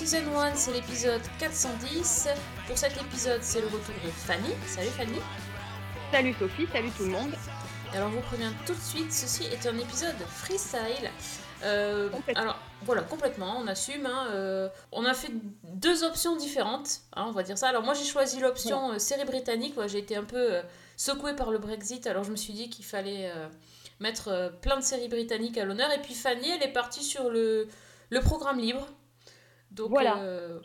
Season 1, c'est l'épisode 410. Pour cet épisode, c'est le retour de Fanny. Salut Fanny. Salut Sophie, salut tout le monde. Alors, vous prévient tout de suite, ceci est un épisode freestyle. Euh, alors, voilà, complètement, on assume. hein, euh, on a fait deux options différentes, hein, on va dire ça. Alors, moi, j'ai choisi l'option euh, série britannique. ouais, j'ai été un peu secouée par le Brexit, alors je me suis dit qu'il fallait mettre plein de séries britanniques à l'honneur. Et puis, Fanny, elle est partie sur le, le programme libre. Donc, Voilà. euh,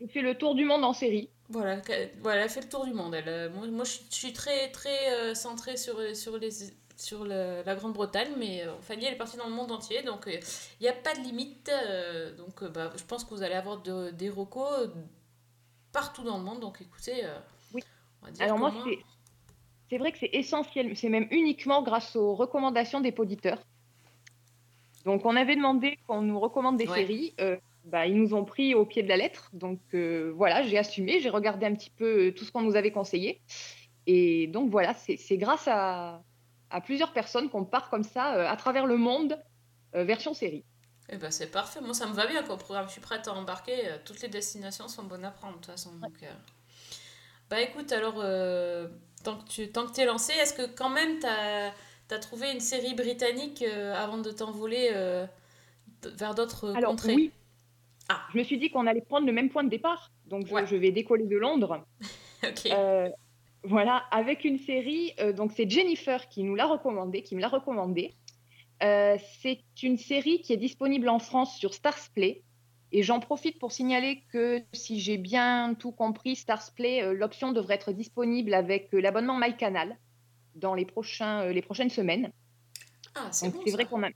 Je fais le tour du monde en série. Voilà, voilà, elle fait le tour du monde. Elle, euh, moi, moi, je, suis- très, très euh, centrée sur, sur, les, sur la Grande-Bretagne, mais euh, Fanny, elle est partie dans le monde entier, donc il n'y a pas de limite. euh, donc, euh, bah, je pense que vous allez avoir de- des recos euh, partout dans le monde. Donc, écoutez, euh, Oui. on va dire Alors moi, moins- c'est c'est vrai que c'est essentiel, c'est même uniquement grâce aux recommandations des poditeurs. Donc on avait demandé qu'on nous recommande des Ouais. séries, euh, bah, ils nous ont pris au pied de la lettre. Donc euh, voilà, j'ai assumé, j'ai regardé un petit peu euh, tout ce qu'on nous avait conseillé. Et donc voilà, c'est grâce à, à plusieurs personnes qu'on part comme ça euh, à travers le monde, version série. Eh ben, c'est parfait. Moi, ça me va bien comme programme. Je suis prête à embarquer. Toutes les destinations sont bonnes à prendre, de toute façon. Donc, Bah écoute, alors, euh, tant que tu tant que es lancé, est-ce que quand même tu as, trouvé une série britannique euh, avant de t'envoler euh, vers d'autres contrées? oui, Ah. je me suis dit qu'on allait prendre le même point de départ. Donc je- Ouais. je vais décoller de Londres. Ok. Euh, voilà, avec une série, euh, donc c'est Jennifer qui nous l'a recommandé, qui me l'a recommandé. Euh, c'est une série qui est disponible en France sur Starsplay. Et j'en profite pour signaler que si j'ai bien tout compris, Starsplay, euh, l'option devrait être disponible avec l'abonnement MyCanal dans les, prochains, les prochaines semaines. Ah, c'est Donc bon c'est vrai qu'on a...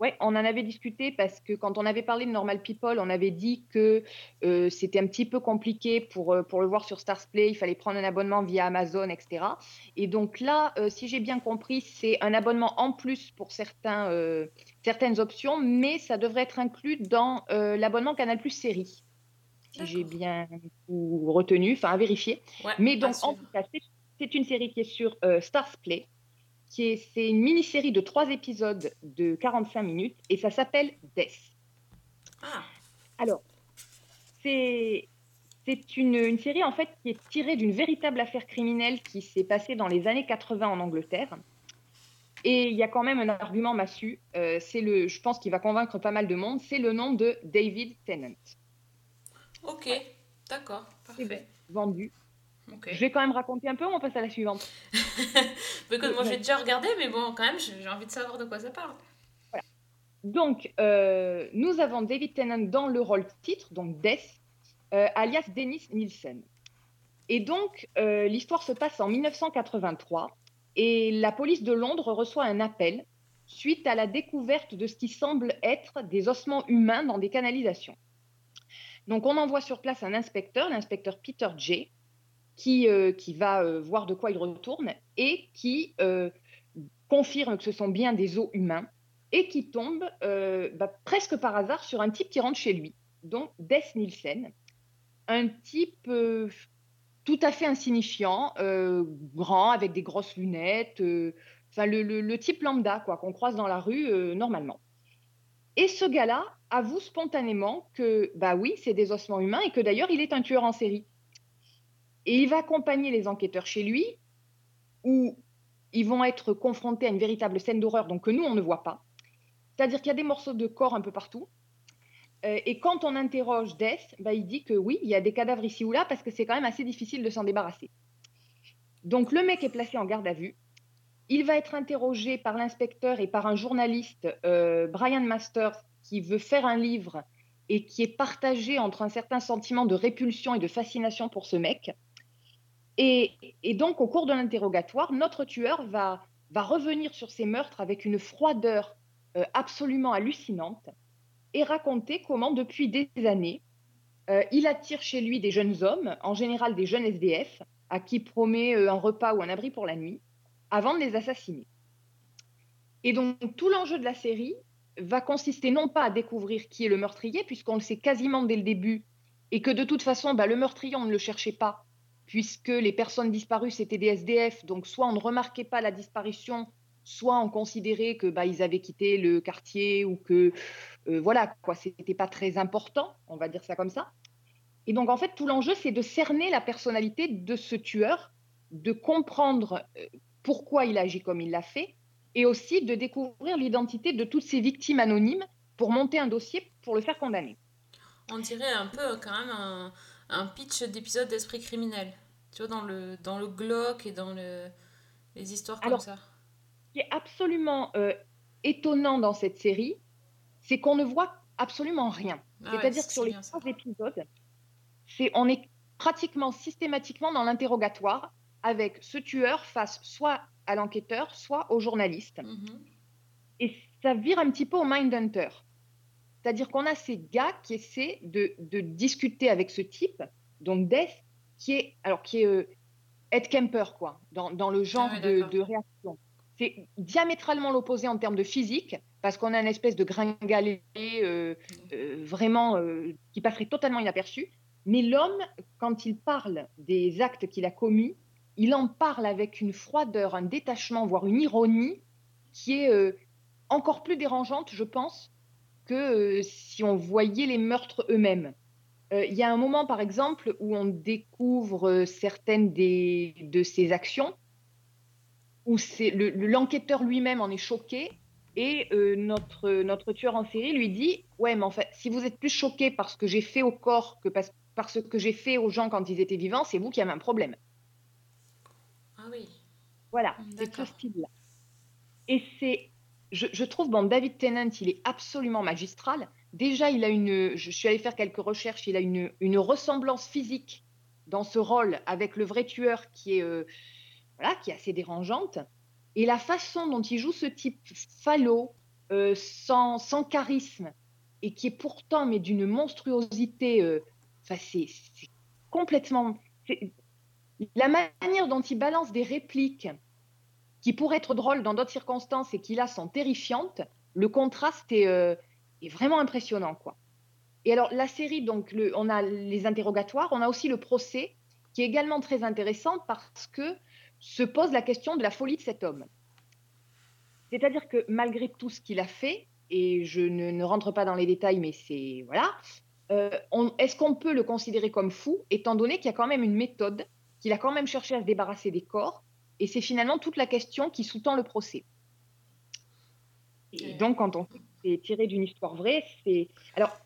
ouais, on en avait discuté parce que quand on avait parlé de Normal People, on avait dit que euh, c'était un petit peu compliqué pour, euh, pour le voir sur Starsplay, il fallait prendre un abonnement via Amazon, etc. Et donc là, euh, si j'ai bien compris, c'est un abonnement en plus pour certains, euh, certaines options, mais ça devrait être inclus dans l'abonnement Canal Plus Série. Si j'ai bien retenu, enfin à vérifier. Ouais, Mais donc, en tout cas, c'est- une série qui est sur euh, Starsplay. Qui C'est une mini-série de trois épisodes de 45 minutes et ça s'appelle Death. Ah, Alors, c'est c'est une, une série en fait qui est tirée d'une véritable affaire criminelle qui s'est passée dans les années 80 en Angleterre. Et il y a quand même un argument massu. euh, c'est le, je pense qu'il va convaincre pas mal de monde. C'est le nom de David Tennant, ok. D'accord, parfait. vendu. Je vais quand même raconter un peu ou on passe à la suivante? Écoute, moi, j'ai déjà regardé, mais bon, quand même, j'ai envie de savoir de quoi ça parle. Donc, euh, nous avons David Tennant dans le rôle titre, donc Death, euh, alias Dennis Nielsen. Et donc, euh, l'histoire se passe en 1983 et la police de Londres reçoit un appel suite à la découverte de ce qui semble être des ossements humains dans des canalisations. Donc, on envoie sur place un inspecteur, l'inspecteur Peter J., qui, euh, qui va euh, voir de quoi il retourne et qui euh, confirme que ce sont bien des os humains et qui tombe bah, presque par hasard sur un type qui rentre chez lui, donc Des Nielsen, un type tout à fait insignifiant, grand, avec des grosses lunettes, le, type lambda quoi qu'on croise dans la rue normalement. Et ce gars-là avoue spontanément que bah oui, c'est des ossements humains et que d'ailleurs il est un tueur en série. Et il va accompagner les enquêteurs chez lui, où ils vont être confrontés à une véritable scène d'horreur, donc que nous on ne voit pas. C'est-à-dire qu'il y a des morceaux de corps un peu partout. Euh, et quand on interroge Death, bah, il dit que oui, il y a des cadavres ici ou là parce que c'est quand même assez difficile de s'en débarrasser. Donc le mec est placé en garde à vue. Il va être interrogé par l'inspecteur et par un journaliste, euh, Brian Masters, qui veut faire un livre et qui est partagé entre un certain sentiment de répulsion et de fascination pour ce mec. Et, donc, au cours de l'interrogatoire, notre tueur va, va revenir sur ces meurtres avec une froideur euh, absolument hallucinante et raconter comment, depuis des années, euh, il attire chez lui des jeunes hommes, en général des jeunes SDF, à qui promet euh, un repas ou un abri pour la nuit, avant de les assassiner. Et donc, tout l'enjeu de la série va consister non pas à découvrir qui est le meurtrier, puisqu'on le sait quasiment dès le début, et que de toute façon, bah, le meurtrier, on ne le cherchait pas, puisque les personnes disparues, c'était des SDF. Donc, soit on ne remarquait pas la disparition, soit on considérait que bah, avaient quitté le quartier ou que euh, voilà quoi, c'était pas très important, on va dire ça comme ça. Et donc en fait, tout l'enjeu, c'est de cerner la personnalité de ce tueur, de comprendre euh, pourquoi il agit comme il l'a fait, et aussi de découvrir l'identité de toutes ces victimes anonymes pour monter un dossier pour le faire condamner. On dirait un peu quand même un, un pitch d'épisode d'Esprit criminel. Tu vois, dans le, dans le glauque et dans le, les histoires comme ça. Ce qui est absolument euh, étonnant dans cette série, c'est qu'on ne voit absolument rien. Ah C'est-à-dire que sur les trois épisodes, c'est, on est pratiquement systématiquement dans l'interrogatoire avec ce tueur face soit à l'enquêteur, soit au journaliste. Mhm. Et ça vire un petit peu au Mindhunter. C'est-à-dire qu'on a ces gars qui essaient de, de, discuter avec ce type, donc Death, qui est, alors, qui est euh, Ed Kemper, quoi, dans, dans le genre ah de, de, réaction. C'est diamétralement l'opposé en termes de physique, parce qu'on a une espèce de gringalet euh, euh, vraiment qui passerait totalement inaperçu. Mais l'homme, quand il parle des actes qu'il a commis, il en parle avec une froideur, un détachement, voire une ironie qui est encore plus dérangeante, je pense, que euh, si on voyait les meurtres eux-mêmes. Euh, il y a un moment, par exemple, où on découvre euh, certaines des, de ces actions, où l'enquêteur lui-même en est choqué, et notre, notre tueur en série lui dit Ouais, mais en fait, si vous êtes plus choqué par ce que j'ai fait au corps que par, par ce que j'ai fait aux gens quand ils étaient vivants, c'est vous qui avez un problème. Ah oui. Voilà, c'est ce style-là. Et c'est je, trouve, bon, David Tennant, il est absolument magistral. Déjà, il a une, je suis allée faire quelques recherches, il a une, ressemblance physique dans ce rôle avec le vrai tueur qui est, euh, voilà, qui est assez dérangeante. Et la façon dont il joue ce type falot, euh, sans, sans, charisme, et qui est pourtant mais d'une monstruosité, euh, c'est complètement... La manière dont il balance des répliques, qui pourraient être drôles dans d'autres circonstances et qui là sont terrifiantes, le contraste est, euh, vraiment impressionnant. quoi. Et alors la série, donc on a les interrogatoires, on a aussi le procès qui est également très intéressant parce que se pose la question de la folie de cet homme. C'est-à-dire que malgré tout ce qu'il a fait, et je ne, ne, rentre pas dans les détails, mais c'est voilà, euh, est-ce qu'on peut le considérer comme fou, étant donné qu'il y a quand même une méthode, qu'il a quand même cherché à se débarrasser des corps, et c'est finalement toute la question qui sous-tend le procès. Et donc, quand on est tiré d'une histoire vraie, c'est. Alors,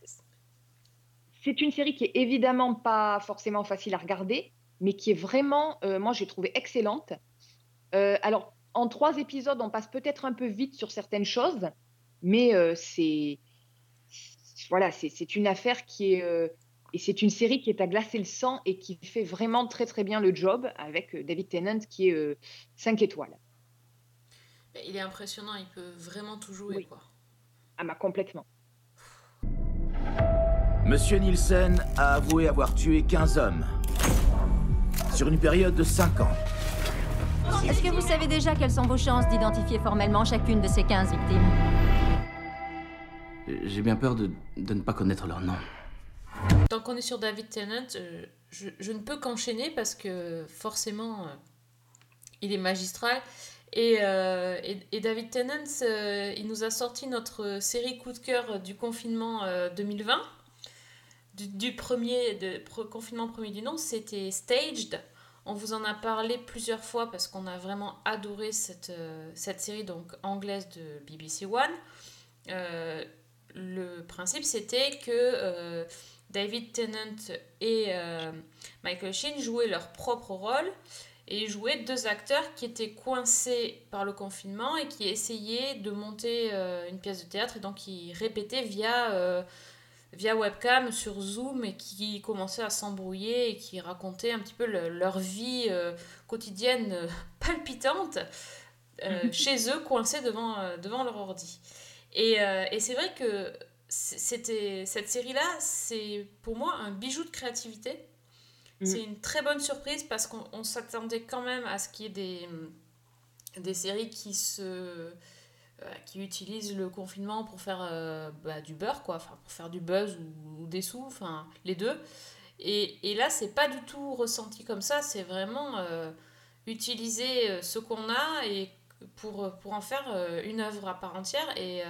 c'est une série qui est évidemment pas forcément facile à regarder, mais qui est vraiment, euh, moi, j'ai trouvé excellente. Euh, alors, en trois épisodes, on passe peut-être un peu vite sur certaines choses, mais euh, c'est. Voilà, c'est une affaire qui est et c'est une série qui est à glacer le sang et qui fait vraiment très très bien le job avec euh, David Tennant qui est 5 euh, étoiles. Il est impressionnant, il peut vraiment tout jouer. Quoi. Ah bah complètement. Monsieur Nielsen a avoué avoir tué 15 hommes sur une période de 5 ans. Est-ce que vous savez déjà quelles sont vos chances d'identifier formellement chacune de ces 15 victimes? J'ai bien peur de, de ne pas connaître leur nom. Tant qu'on est sur David Tennant, euh, je, ne peux qu'enchaîner parce que forcément, euh, il est magistral. Et, euh, David Tennant, il nous a sorti notre série coup de cœur du confinement 2020. Du, premier confinement premier du nom, c'était Staged. On vous en a parlé plusieurs fois parce qu'on a vraiment adoré cette, cette série donc anglaise de BBC One. le principe, c'était que David Tennant et euh, Michael Sheen jouaient leur propre rôle et jouaient deux acteurs qui étaient coincés par le confinement et qui essayaient de monter euh, une pièce de théâtre et donc qui répétaient via, euh, via webcam sur Zoom et qui commençaient à s'embrouiller et qui racontaient un petit peu leur vie quotidienne palpitante chez eux coincés devant, devant leur ordi. Et, et c'est vrai que c'était cette série là c'est pour moi un bijou de créativité mm. c'est une très bonne surprise parce qu'on s'attendait quand même à ce qu'il y ait des des séries qui se euh, qui utilisent le confinement pour faire euh, bah, du beurre quoi enfin pour faire du buzz ou, des sous enfin les deux Et, et là, c'est pas du tout ressenti comme ça, c'est vraiment euh, utiliser ce qu'on a et pour, pour en faire une œuvre à part entière. Et,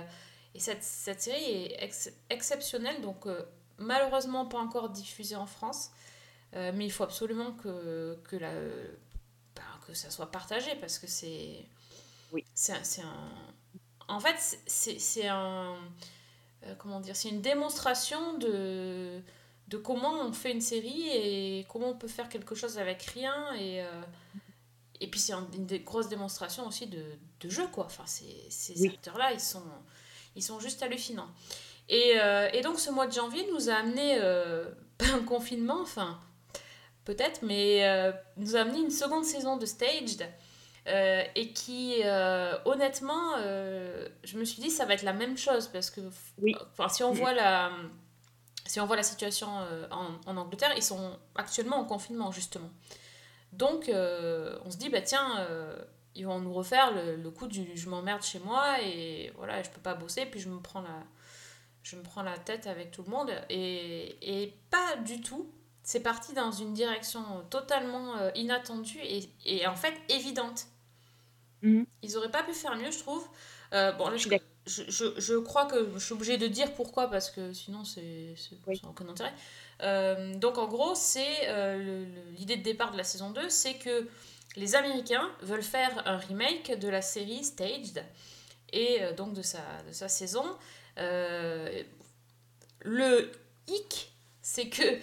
et cette, cette série est ex- exceptionnelle, donc euh, malheureusement pas encore diffusée en France, euh, mais il faut absolument que, que, la, bah, que ça soit partagé parce que c'est. Oui. C'est un-. En fait, c'est- un. euh, comment dire C'est une démonstration de, de comment on fait une série et comment on peut faire quelque chose avec rien. Et, et puis, c'est un- une des grosses démonstration aussi de, de jeu, quoi. Enfin, ces, ces Oui. acteurs-là, ils sont, ils sont juste hallucinants. Et, euh, et donc, ce mois de janvier nous a amené, euh, pas un confinement, enfin, peut-être, mais euh, nous a amené une seconde saison de Staged. et qui, honnêtement, je me suis dit, ça va être la même chose parce que, Oui. si on voit la, si on voit la situation en, en Angleterre, ils sont actuellement en confinement justement. Donc, on se dit, bah tiens, ils vont nous refaire le, le coup du je m'emmerde chez moi et voilà, je peux pas bosser, puis je me prends la, je me prends la tête avec tout le monde. Et, et pas du tout. C'est parti dans une direction totalement euh, inattendue et, et en fait évidente. Mhm. Ils auraient pas pu faire mieux, je trouve. Euh, bon, là, Je je, je, crois que je suis obligée de dire pourquoi, parce que sinon, c'est Oui. aucun intérêt. Euh, donc, en gros, c'est euh, l'idée de départ de la saison 2, c'est que les Américains veulent faire un remake de la série Staged, et euh, donc de sa, saison. Euh, le hic, c'est que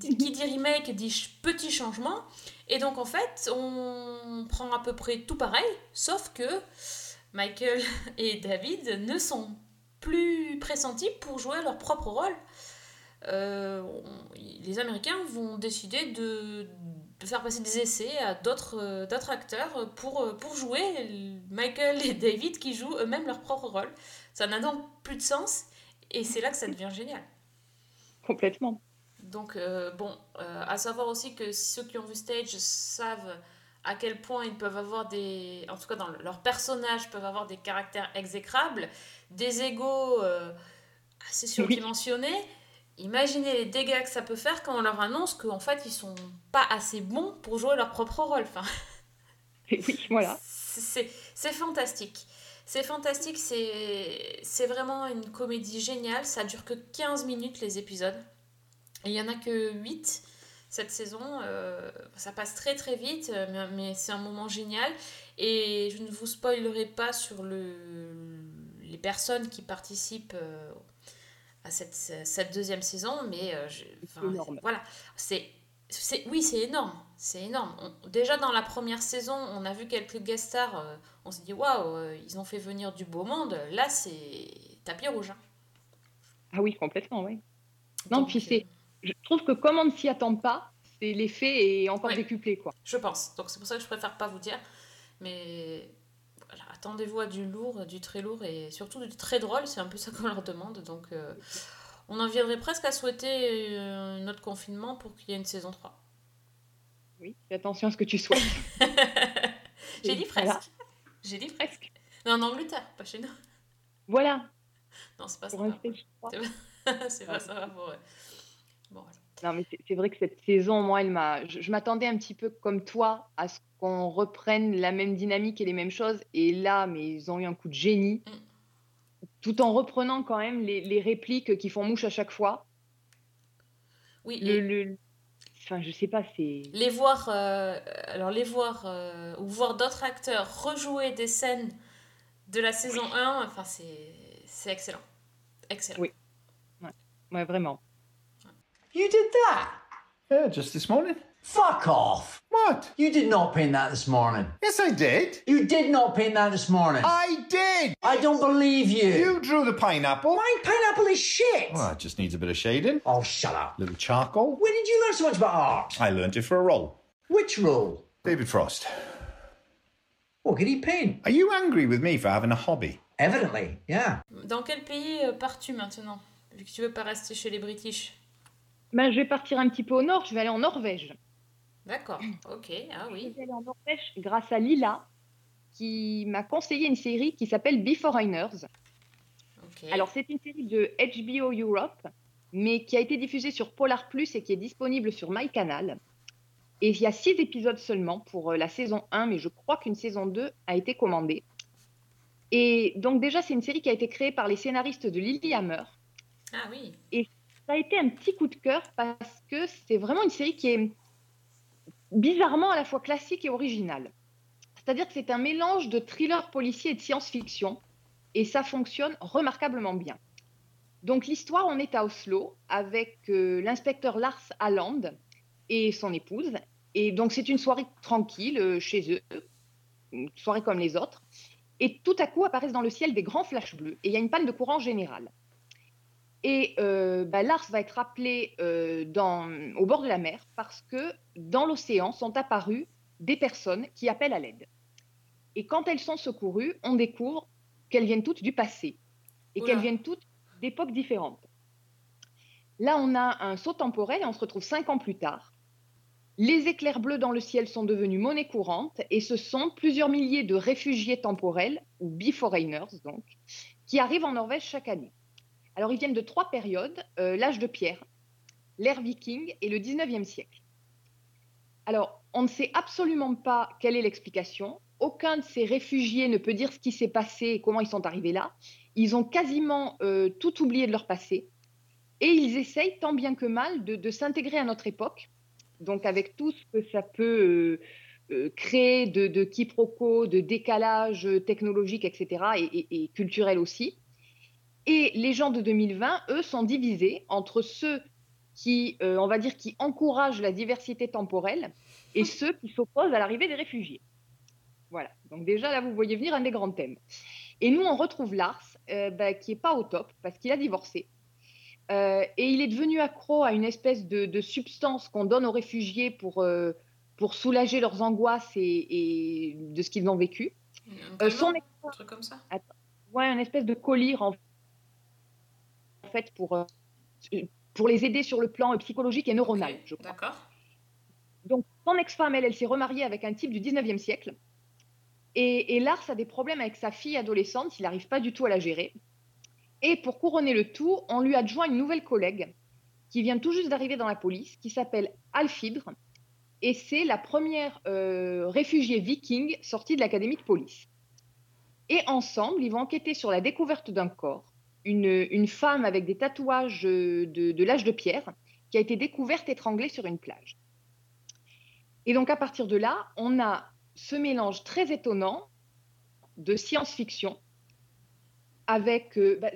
qui dit remake dit petit changement. Et donc en fait, on prend à peu près tout pareil, sauf que Michael et David ne sont plus pressentis pour jouer leur propre rôle. Euh, les Américains vont décider de, de faire passer des essais à d'autres euh, acteurs pour, euh, pour jouer Michael et David qui jouent eux-mêmes leur propre rôle. Ça n'a donc plus de sens et c'est là que ça devient génial. Complètement. Donc, euh, bon, euh, à savoir aussi que ceux qui ont vu Stage savent à quel point ils peuvent avoir des. En tout cas, dans le- leurs personnages peuvent avoir des caractères exécrables, des euh, assez surdimensionnés. Imaginez les dégâts que ça peut faire quand on leur annonce qu'en fait, ils sont pas assez bons pour jouer leur propre rôle. Enfin, oui, voilà. c'est fantastique. C'est fantastique, c'est vraiment une comédie géniale. Ça dure que 15 minutes les épisodes. Il y en a que 8 cette saison. euh, ça passe très très vite, mais, mais c'est un moment génial. Et je ne vous spoilerai pas sur le, les personnes qui participent euh, à cette, cette deuxième saison, mais euh, je- voilà, c'est oui, c'est énorme. C'est énorme. On- déjà dans la première saison, on a vu quelques guest stars. euh, on s'est dit waouh, euh, ils ont fait venir du beau monde. Là, c'est tapis rouge. hein. Ah oui, complètement, oui. Non, puis c'est- Je trouve que comme on ne s'y attend pas, c'est l'effet est encore Ouais. décuplé, quoi. je pense. Donc c'est pour ça que je préfère pas vous dire. Mais attendez-vous à du lourd, du très lourd et surtout du très drôle. C'est un peu ça qu'on leur demande. Donc euh, on en viendrait presque à souhaiter euh, notre confinement pour qu'il y ait une saison 3. Oui, fais attention à ce que tu souhaites. J'ai dit presque. Voilà. J'ai dit presque. Non, en Angleterre, pas chez nous. Voilà, Non, c'est pas ça. pour un stage 3. c'est pas ça. Pour... ouais. Bon, voilà. Non, mais c'est- vrai que cette saison, moi, elle m'a. Je, je m'attendais un petit peu comme toi à ce qu'on reprenne la même dynamique et les mêmes choses. Et là, mais ils ont eu un coup de génie, Mm. tout en reprenant quand même les, les répliques qui font mouche à chaque fois. Oui, Le, les, le- Enfin, je sais pas, c'est. les voir, euh, alors les voir euh, ou voir d'autres acteurs rejouer des scènes de la saison 1, enfin c'est c'est excellent, excellent. Oui. Ouais, vraiment. You did that? Yeah, just this morning. Fuck off. What? You did not paint that this morning. Yes, I did. You did not paint that this morning. I did. I don't believe you. You drew the pineapple. My pineapple is shit. Well, it just needs a bit of shading. Oh, shut up. A little charcoal. When did you learn so much about art? I learned it for a role. Which role? David Frost. What could he paint? Are you angry with me for having a hobby? Evidently, yeah. Dans quel pays euh, pars-tu maintenant, vu que tu veux pas rester chez les British Ben, je vais partir un petit peu au nord, je vais aller en Norvège. D'accord, ok, ah Je oui, vais aller en Norvège grâce à Lila, qui m'a conseillé une série qui s'appelle Beforeigners. ok. Alors, c'est une série de HBO Europe mais qui a été diffusée sur Polar Plus et qui est disponible sur MyCanal. Et il y a six épisodes seulement pour euh, la saison 1, mais je crois qu'une saison 2 a été commandée. Et donc déjà, c'est une série qui a été créée par les scénaristes de Lilyhammer. Ah oui. Ça a été un petit coup de cœur parce que c'est vraiment une série qui est bizarrement à la fois classique et originale. C'est-à-dire que c'est un mélange de thriller policier et de science-fiction, et ça fonctionne remarquablement bien. Donc l'histoire, on est à Oslo avec euh, l'inspecteur Lars Halland et son épouse, et donc c'est une soirée tranquille euh, chez eux, une soirée comme les autres, et tout à coup apparaissent dans le ciel des grands flashs bleus, et il y a une panne de courant générale. Et euh, bah, Lars va être appelé euh, dans, au bord de la mer parce que dans l'océan sont apparues des personnes qui appellent à l'aide. Et quand elles sont secourues, on découvre qu'elles viennent toutes du passé et qu'elles viennent toutes d'époques différentes. Là, on a un saut temporel et on se retrouve cinq ans plus tard. Les éclairs bleus dans le ciel sont devenus monnaie courante et ce sont plusieurs milliers de réfugiés temporels, ou beforeigners donc, qui arrivent en Norvège chaque année. Alors, ils viennent de trois périodes, euh, l'âge de pierre, l'ère viking et le 19e siècle. Alors, on ne sait absolument pas quelle est l'explication. Aucun de ces réfugiés ne peut dire ce qui s'est passé et comment ils sont arrivés là. Ils ont quasiment euh, tout oublié de leur passé. Et ils essayent tant bien que mal de, s'intégrer à notre époque, donc avec tout ce que ça peut euh, créer de, de quiproquos, de décalage technologique, etc., et, et- et culturel aussi. Et les gens de 2020, eux, sont divisés entre ceux qui, euh, on va dire, qui encouragent la diversité temporelle et ceux qui s'opposent à l'arrivée des réfugiés. Voilà. Donc déjà, là, vous voyez venir un des grands thèmes. Et nous, on retrouve Lars, euh, bah, qui est pas au top parce qu'il a divorcé. Euh, et il est devenu accro à une espèce de, de substance qu'on donne aux réfugiés pour, euh, pour soulager leurs angoisses et, et de ce qu'ils ont vécu. Un son un truc comme ça? ouais, une espèce de collier en en fait pour, euh, pour les aider sur le plan euh, psychologique et neuronal, Ok, je crois. D'accord. Donc, son ex-femme, elle, elle s'est remariée avec un type du 19e siècle. Et, et Lars a des problèmes avec sa fille adolescente, il n'arrive pas du tout à la gérer. Et pour couronner le tout, on lui adjoint une nouvelle collègue qui vient tout juste d'arriver dans la police, qui s'appelle Alfidre. Et c'est la première euh, réfugiée viking sortie de l'académie de police. Et ensemble, ils vont enquêter sur la découverte d'un corps, une, femme avec des tatouages de, l'âge de pierre, qui a été découverte étranglée sur une plage. Et donc à partir de là, on a ce mélange très étonnant de science-fiction avec euh, bah,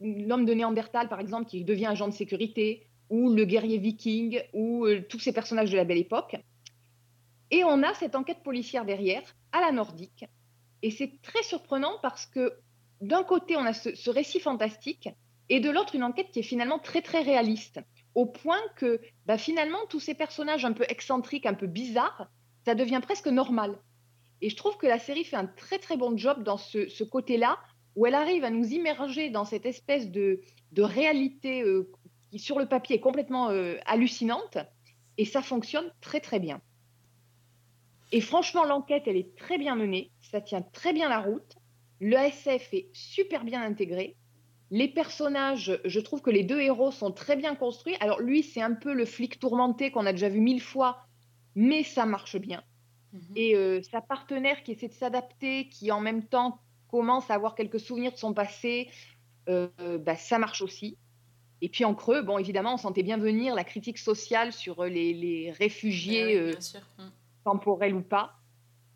l'homme de Néandertal, par exemple, qui devient agent de sécurité, ou le guerrier viking, ou euh, tous ces personnages de la belle époque. Et on a cette enquête policière derrière, à la nordique. Et c'est très surprenant parce que d'un côté, on a ce, récit fantastique, et de l'autre, une enquête qui est finalement très, très réaliste au point que bah, finalement, tous ces personnages un peu excentriques, un peu bizarres, ça devient presque normal. Et je trouve que la série fait un très très bon job dans ce, côté-là, où elle arrive à nous immerger dans cette espèce de, de réalité euh, qui, sur le papier, est complètement euh, hallucinante, et ça fonctionne très très bien. Et franchement, l'enquête, elle est très bien menée, ça tient très bien la route, le SF est super bien intégré, les personnages, je trouve que les deux héros sont très bien construits. Alors lui, c'est un peu le flic tourmenté qu'on a déjà vu mille fois, mais ça marche bien. Mhm. Et euh, sa partenaire qui essaie de s'adapter, qui en même temps commence à avoir quelques souvenirs de son passé, euh, bah, ça marche aussi. Et puis en creux, bon, évidemment, on sentait bien venir la critique sociale sur euh, les, les réfugiés Eh oui, euh. Mm. temporels ou pas.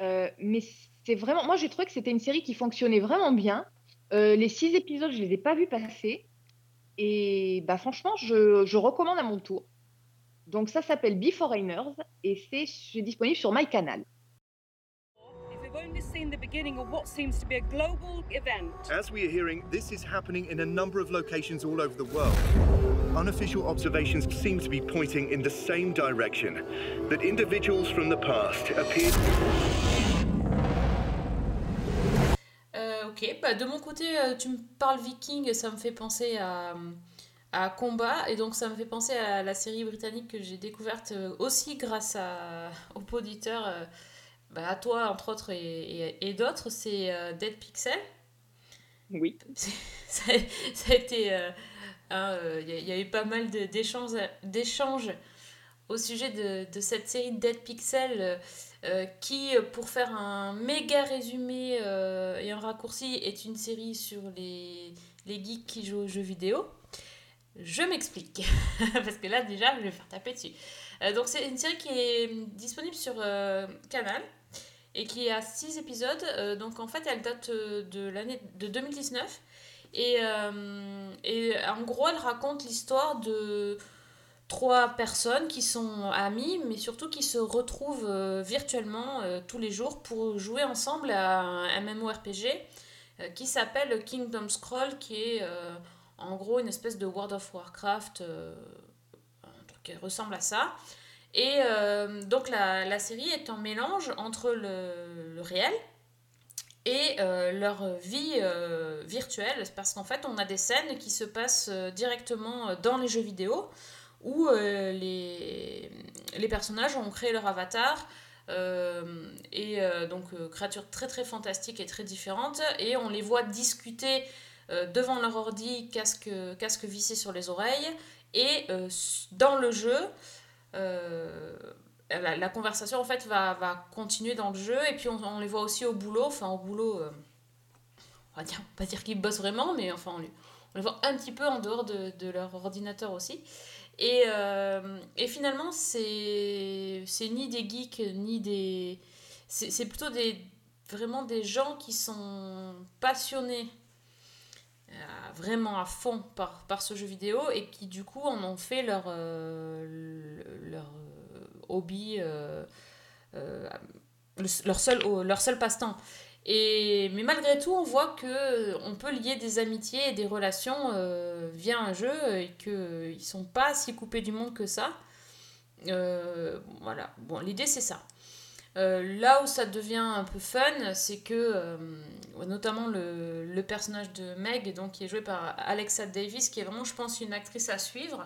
Mais c'est vraiment, moi j'ai trouvé que c'était une série qui fonctionnait vraiment bien. Euh, les six épisodes, je les ai pas vus passer. Et bah, franchement, je, je recommande à mon tour. Donc ça s'appelle Beforeigners et c'est disponible sur MyCanal. We've only seen the beginning of what seems to be a global event. As we are hearing, this is happening in a number of locations all over the world. Unofficial observations seem to be pointing in the same direction that individuals from the past appeared. Ok, bah, de mon côté, euh, tu me parles viking, ça me fait penser à, à Combat, et donc ça me fait penser à la série britannique que j'ai découverte euh, aussi grâce à, aux auditeurs, euh, bah, à toi entre autres et, et- et d'autres, c'est euh, Dead Pixel. Oui. ça, a- ça a été euh, Il y, y a eu pas mal d'échanges au sujet de, cette série Dead Pixel euh, euh, qui, pour faire un méga résumé euh, et un raccourci, est une série sur les, les geeks qui jouent aux jeux vidéo. Je m'explique, parce que là déjà je vais faire taper dessus. Donc c'est une série qui est disponible sur Canal et qui a 6 épisodes. Donc en fait elle date de l'année de 2019 et, et en gros elle raconte l'histoire de trois personnes qui sont amies mais surtout qui se retrouvent euh, virtuellement euh, tous les jours pour jouer ensemble à un MMORPG euh, qui s'appelle Kingdom Scroll qui est en gros une espèce de World of Warcraft qui ressemble à ça. Et donc la, série est un mélange entre le, réel et leur vie virtuelle, parce qu'en fait on a des scènes qui se passent directement dans les jeux vidéo où euh, les, les personnages ont créé leur avatar euh, et euh, donc créatures très très fantastiques et très différentes et on les voit discuter devant leur ordi, casque, casque vissé sur les oreilles et dans le jeu la, conversation en fait va, va continuer dans le jeu et puis on, on les voit aussi au boulot, enfin au boulot, euh, on va dire, pas dire qu'ils bossent vraiment, mais enfin on les, on les voit un petit peu en dehors de, de leur ordinateur aussi. Et, euh, et finalement, c'est ni des geeks, ni des. C'est plutôt des, vraiment des gens qui sont passionnés euh, vraiment à fond par, ce jeu vidéo et qui du coup en ont fait leur, euh, hobby, leur seul passe-temps. Et, mais malgré tout, on voit que on peut lier des amitiés et des relations euh, via un jeu et qu'ils ne sont pas si coupés du monde que ça. Euh, voilà, bon, l'idée c'est ça. Euh, là où ça devient un peu fun, c'est que euh, notamment le, le personnage de Meg, donc, qui est joué par Alexa Davis, qui est vraiment, je pense, une actrice à suivre,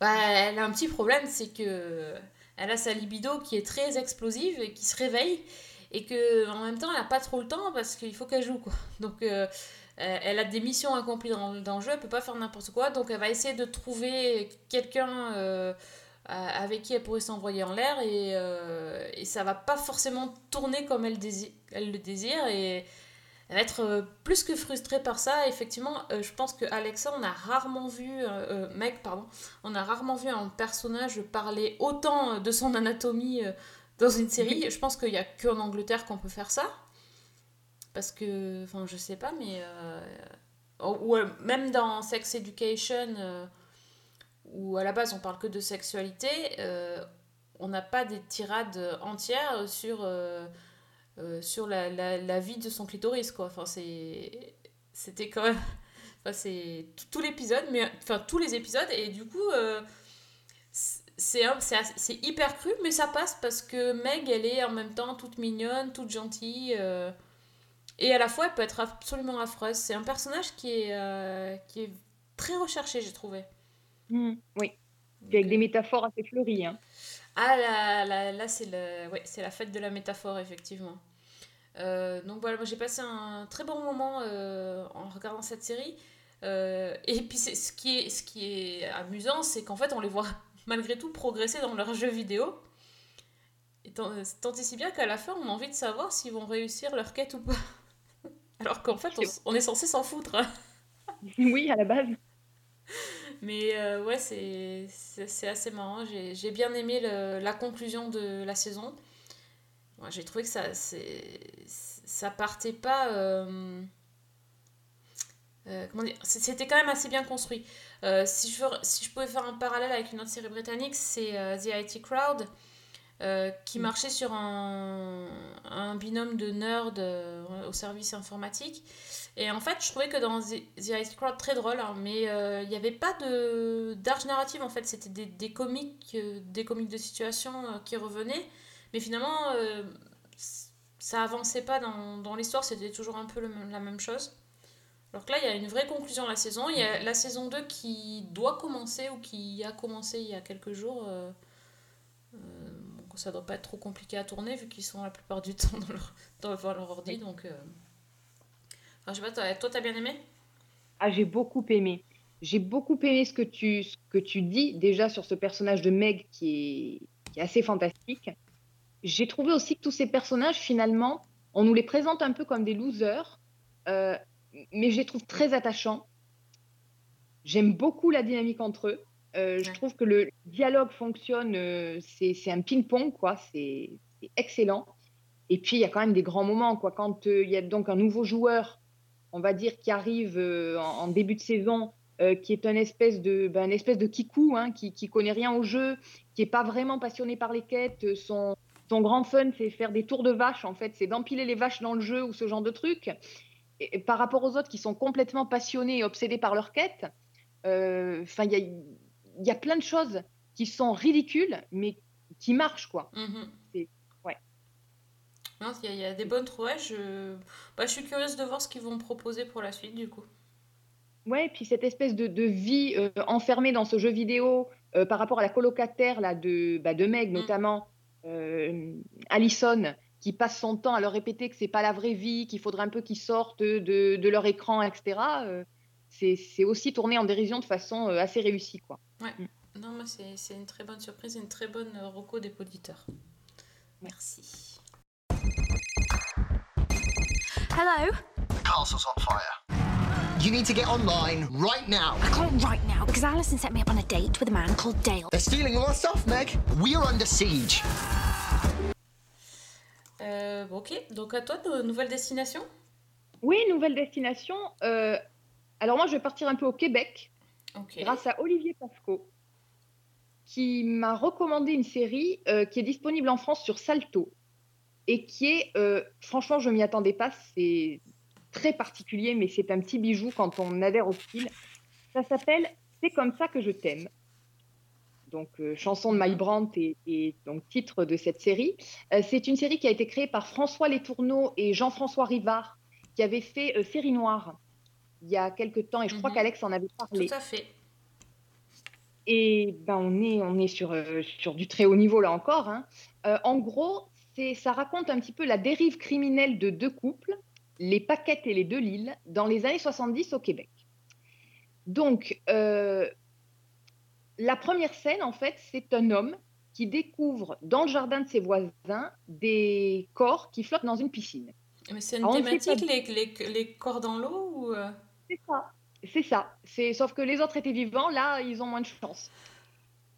bah, elle a un petit problème, c'est que elle a sa libido qui est très explosive et qui se réveille et que en même temps elle n'a pas trop le temps parce qu'il faut qu'elle joue quoi. Donc euh, euh, elle a des missions accomplies dans, dans le jeu, elle peut pas faire n'importe quoi, donc elle va essayer de trouver quelqu'un euh, à- avec qui elle pourrait s'envoyer en l'air et, euh, et ça va pas forcément tourner comme elle, dési- elle le désire et elle va être plus que frustrée par ça. Effectivement, je pense que Alexa, on a rarement vu, mec, pardon, on a rarement vu un personnage parler autant de son anatomie dans une série. Je pense qu'il n'y a qu'en Angleterre qu'on peut faire ça. Parce que, enfin, je sais pas, mais. euh, ou euh, même dans Sex Education, euh, où à la base on parle que de sexualité, on n'a pas des tirades entières sur, sur la, la, vie de son clitoris, quoi. Enfin, c'est. C'était quand même. C'est tout, l'épisode, mais. Enfin, tous les épisodes, et du coup. C'est c'est hyper cru, mais ça passe parce que Meg, elle est en même temps toute mignonne, toute gentille. euh, et à la fois, elle peut être absolument affreuse. C'est un personnage qui est, euh, qui est très recherché, j'ai trouvé. Mm, oui. Puis avec des métaphores assez fleuries. Hein. Ah là, là, là c'est le, ouais, c'est la fête de la métaphore, effectivement. Euh, donc voilà, moi j'ai passé un très bon moment euh, en regardant cette série. Euh, et puis ce, qui est, ce qui est amusant, c'est qu'en fait on les voit malgré tout progresser dans leurs jeux vidéo. Et tant, tant et si bien qu'à la fin on a envie de savoir s'ils vont réussir leur quête ou pas. Alors qu'en fait on, est censé s'en foutre. hein. oui, à la base. Mais euh, ouais, c'est assez marrant. J'ai bien aimé le- la conclusion de la saison. J'ai trouvé que ça, ça partait pas. euh, euh, comment dire C'était quand même assez bien construit. Euh, si, je, veux- si je pouvais faire un parallèle avec une autre série britannique, c'est euh, The IT Crowd, euh, qui marchait sur un, un binôme de nerds au service informatique. Et en fait, je trouvais que dans The, The IT Crowd, très drôle, hein, mais il n'y avait pas d'arche narrative en fait. C'était des, des comiques, des comiques de situation qui revenaient. Mais finalement, ça avançait pas dans, dans l'histoire, c'était toujours un peu le la même chose. Alors que là, il y a une vraie conclusion à la saison. Il y a la saison 2 qui doit commencer ou qui a commencé il y a quelques jours. euh, euh, ça doit pas être trop compliqué à tourner vu qu'ils sont la plupart du temps dans leur, dans, leur ordi. Donc, euh, enfin, je sais pas, toi, toi, t'as bien aimé? Ah, j'ai beaucoup aimé. j'ai beaucoup aimé ce que, tu, ce que tu dis déjà sur ce personnage de Meg qui est, qui est assez fantastique. J'ai trouvé aussi que tous ces personnages, finalement, on nous les présente un peu comme des losers, euh, mais je les trouve très attachants. J'aime beaucoup la dynamique entre eux. Euh, Je trouve que le dialogue fonctionne, euh, c'est un ping-pong, quoi. C'est excellent. Et puis, il y a quand même des grands moments, quoi. Quand euh, il y a donc un nouveau joueur, on va dire, qui arrive euh, en, en début de saison, qui est un espèce de, ben, un espèce de kikou, hein, qui, qui connaît rien au jeu, qui est pas vraiment passionné par les quêtes. Son, son grand fun, c'est faire des tours de vaches, en fait. C'est d'empiler les vaches dans le jeu ou ce genre de truc. Et, et par rapport aux autres qui sont complètement passionnés et obsédés par leur quête, euh, enfin, il y a, il y a plein de choses qui sont ridicules, mais qui marchent, quoi. Ouais. Non, il y, a- il y a des bonnes trouvailles. Je... Bah, je suis curieuse de voir ce qu'ils vont proposer pour la suite, du coup. Ouais, puis cette espèce de, de vie euh, enfermée dans ce jeu vidéo euh, par rapport à la colocataire là, de, bah, de Meg, notamment euh, Allison, qui passe son temps à leur répéter que c'est pas la vraie vie, qu'il faudrait un peu qu'ils sortent de, de leur écran, etc. euh, c'est c'est aussi tourné en dérision de façon euh, assez réussie. Quoi. Ouais. Non, moi, c'est c'est une très bonne surprise et une très bonne euh, reco des auditeurs. Merci. Hello? The castle's on fire. You need to get online right now. I can't right now because Alison set me up on a date with a man called Dale. They're stealing all our stuff, Meg. We're under siege. Euh, ok, donc à toi, de nouvelle destination? Oui, nouvelle destination. euh, alors moi, je vais partir un peu au Québec, grâce à Olivier Pasco, qui m'a recommandé une série euh, qui est disponible en France sur Salto et qui est, franchement, je m'y attendais pas, c'est très particulier, mais c'est un petit bijou quand on adhère au style. Ça s'appelle C'est comme ça que je t'aime. Donc, euh, chanson de Mike Brandt et, et donc titre de cette série. Euh, c'est une série qui a été créée par François Letourneau et Jean-François Rivard, qui avaient fait euh, Série Noire il y a quelques temps, et je crois qu'Alex en avait parlé. Tout à fait. Et ben, on est, on est sur, euh, sur du très haut niveau là encore. hein. Euh, en gros, ça raconte un petit peu la dérive criminelle de deux couples, les Paquettes et les deux Lille, dans les années 70 au Québec. Donc, euh, la première scène, en fait, c'est un homme qui découvre dans le jardin de ses voisins des corps qui flottent dans une piscine. Mais c'est une Alors, thématique, pas- les, les, les corps dans l'eau ou... euh, C'est ça. C'est ça. C'est sauf que les autres étaient vivants, là, ils ont moins de chance.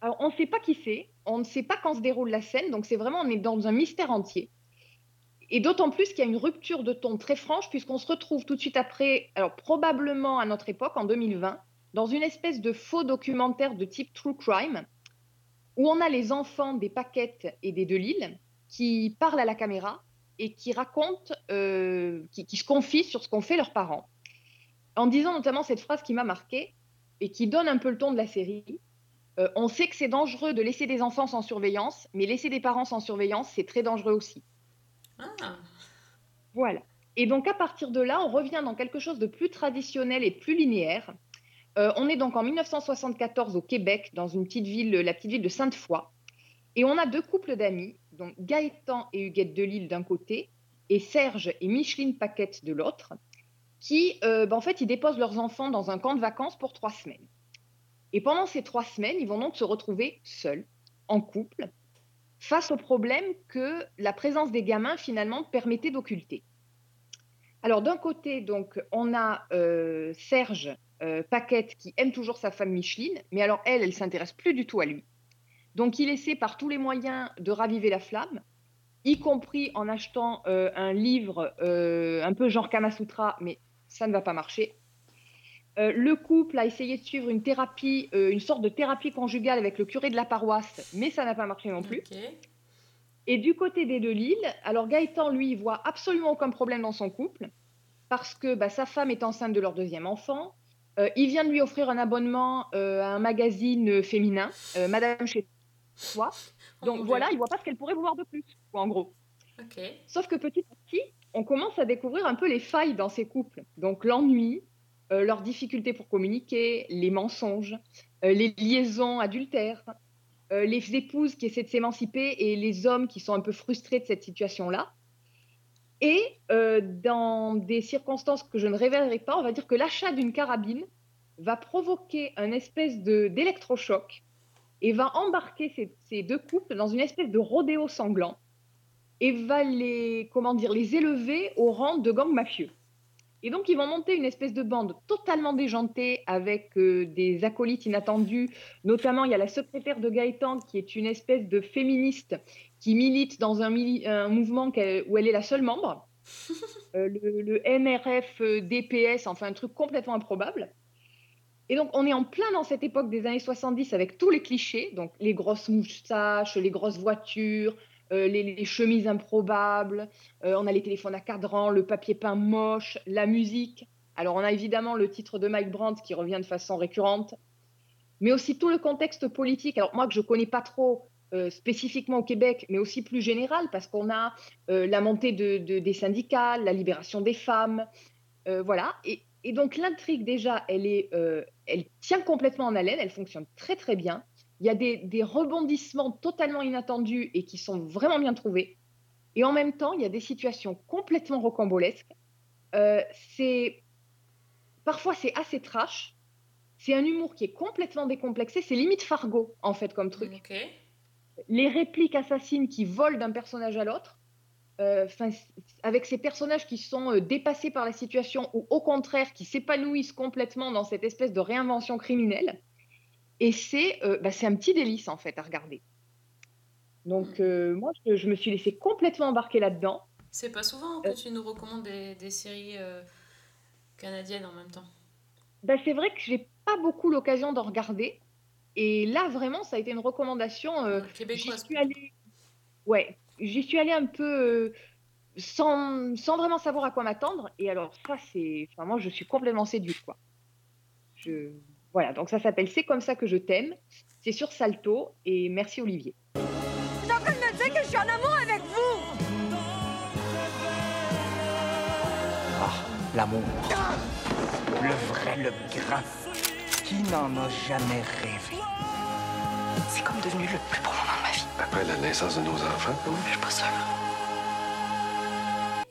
Alors, on ne sait pas qui c'est, on ne sait pas quand se déroule la scène, donc c'est vraiment, on est dans un mystère entier. Et d'autant plus qu'il y a une rupture de ton très franche, puisqu'on se retrouve tout de suite après, alors probablement à notre époque, en 2020, dans une espèce de faux documentaire de type True Crime, où on a les enfants des Paquettes et des Delille qui parlent à la caméra et qui racontent, euh, qui, qui se confient sur ce qu'ont fait leurs parents en disant notamment cette phrase qui m'a marquée et qui donne un peu le ton de la série. Euh, on sait que c'est dangereux de laisser des enfants sans surveillance, mais laisser des parents sans surveillance, c'est très dangereux aussi. Ah, Voilà. Et donc à partir de là, on revient dans quelque chose de plus traditionnel et plus linéaire. Euh, on est donc en 1974 au Québec, dans une petite ville, la petite ville de Sainte-Foy. Et on a deux couples d'amis, donc Gaëtan et Huguette Delille d'un côté, et Serge et Micheline Paquette de l'autre, qui, euh, ben, en fait, ils déposent leurs enfants dans un camp de vacances pour trois semaines. Et pendant ces trois semaines, ils vont donc se retrouver seuls, en couple, face au problème que la présence des gamins, finalement, permettait d'occulter. Alors, d'un côté, donc, on a euh, Serge euh, Paquette qui aime toujours sa femme Micheline, mais alors elle, elle s'intéresse plus du tout à lui. Donc, il essaie par tous les moyens de raviver la flamme, y compris en achetant euh, un livre euh, un peu genre Kamasutra, mais ça ne va pas marcher. Le couple a essayé de suivre une thérapie, une sorte de thérapie conjugale avec le curé de la paroisse, mais ça n'a pas marché non plus. Et du côté des deux Lille, alors Gaëtan, lui, il voit absolument aucun problème dans son couple, parce que bah, sa femme est enceinte de leur deuxième enfant. Euh, il vient de lui offrir un abonnement euh, à un magazine féminin, euh, Madame chez toi. Donc mon voilà, il voit pas ce qu'elle pourrait vouloir de plus, en gros. Sauf que petit à petit, on commence à découvrir un peu les failles dans ces couples. Donc l'ennui, leurs difficultés pour communiquer, les mensonges, les liaisons adultères, les épouses qui essaient de s'émanciper et les hommes qui sont un peu frustrés de cette situation-là. Et euh, dans des circonstances que je ne révélerai pas, on va dire que l'achat d'une carabine va provoquer un espèce d'électrochoc et va embarquer ces, ces deux couples dans une espèce de rodéo sanglant et va les, comment dire, les élever au rang de gangs mafieux. Et donc, ils vont monter une espèce de bande totalement déjantée avec euh, des acolytes inattendus. Notamment, il y a la secrétaire de Gaëtan qui est une espèce de féministe qui milite dans un, mili- un mouvement où elle est la seule membre. Euh, le, le MRF euh, DPS, enfin un truc complètement improbable. Et donc, on est en plein dans cette époque des années 70 avec tous les clichés, donc les grosses moustaches, les grosses voitures, euh, les, chemises improbables, euh, on a les téléphones à cadran, le papier peint moche, la musique. Alors, on a évidemment le titre de Mike Brandt qui revient de façon récurrente, mais aussi tout le contexte politique. Alors, moi, que je ne connais pas trop euh, spécifiquement au Québec, mais aussi plus général, parce qu'on a la montée de, de- des syndicats, la libération des femmes, voilà. Et, et donc, l'intrigue, déjà, elle, est, elle tient complètement en haleine, elle fonctionne très, très bien. Il y a des, des rebondissements totalement inattendus et qui sont vraiment bien trouvés. Et en même temps, il y a des situations complètement rocambolesques. Euh, c'est parfois c'est assez trash. C'est un humour qui est complètement décomplexé. C'est limite Fargo en fait comme truc. Les répliques assassines qui volent d'un personnage à l'autre. euh, avec ces personnages qui sont euh, dépassés par la situation ou au contraire qui s'épanouissent complètement dans cette espèce de réinvention criminelle. Et c'est euh, bah, c'est un petit délice en fait à regarder. Donc euh, moi je, je me suis laissée complètement embarquer là-dedans. C'est pas souvent que tu nous recommandes des, des séries euh, canadiennes en même temps. Bah, c'est vrai que j'ai pas beaucoup l'occasion d'en regarder. Et là, vraiment, ça a été une recommandation. euh, j'y Québécoise. suis allée, ouais, j'y suis allée un peu euh, sans, sans vraiment savoir à quoi m'attendre. Et alors, ça, c'est. Enfin, moi, je suis complètement séduite, quoi. Je... Voilà, donc ça s'appelle C'est comme ça que je t'aime. C'est sur Salto. Et merci, Olivier. T'es en train de me dire que je suis en amour avec vous Ah, l'amour. Le vrai, le grain. Qui n'en a jamais rêvé? C'est comme devenu le plus beau moment de ma vie. Après la naissance de nos enfants, Je suis pas sûre.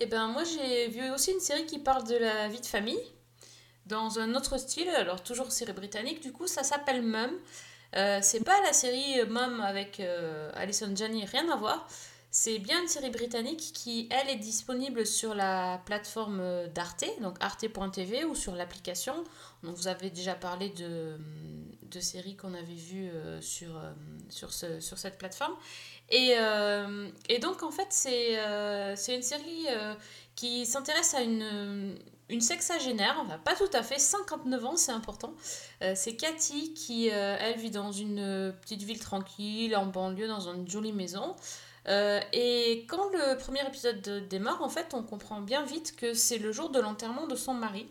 Et ben moi j'ai vu aussi une série qui parle de la vie de famille dans un autre style, alors toujours série britannique, du coup ça s'appelle Mum. Euh, c'est pas la série Mum avec euh, Alison Janney, rien à voir. C'est bien une série britannique qui, elle, est disponible sur la plateforme d'Arte, donc arte.tv ou sur l'application. Donc vous avez déjà parlé de, de séries qu'on avait vues euh, sur, euh, sur, ce, sur cette plateforme. Et, et donc, en fait, c'est c'est une série qui s'intéresse à une, une sexagénaire, enfin pas tout à fait, 59 ans, c'est important. Euh, c'est Cathy qui, euh, elle, vit dans une petite ville tranquille, en banlieue, dans une jolie maison. Euh, et quand le premier épisode démarre, en fait, on comprend bien vite que c'est le jour de l'enterrement de son mari.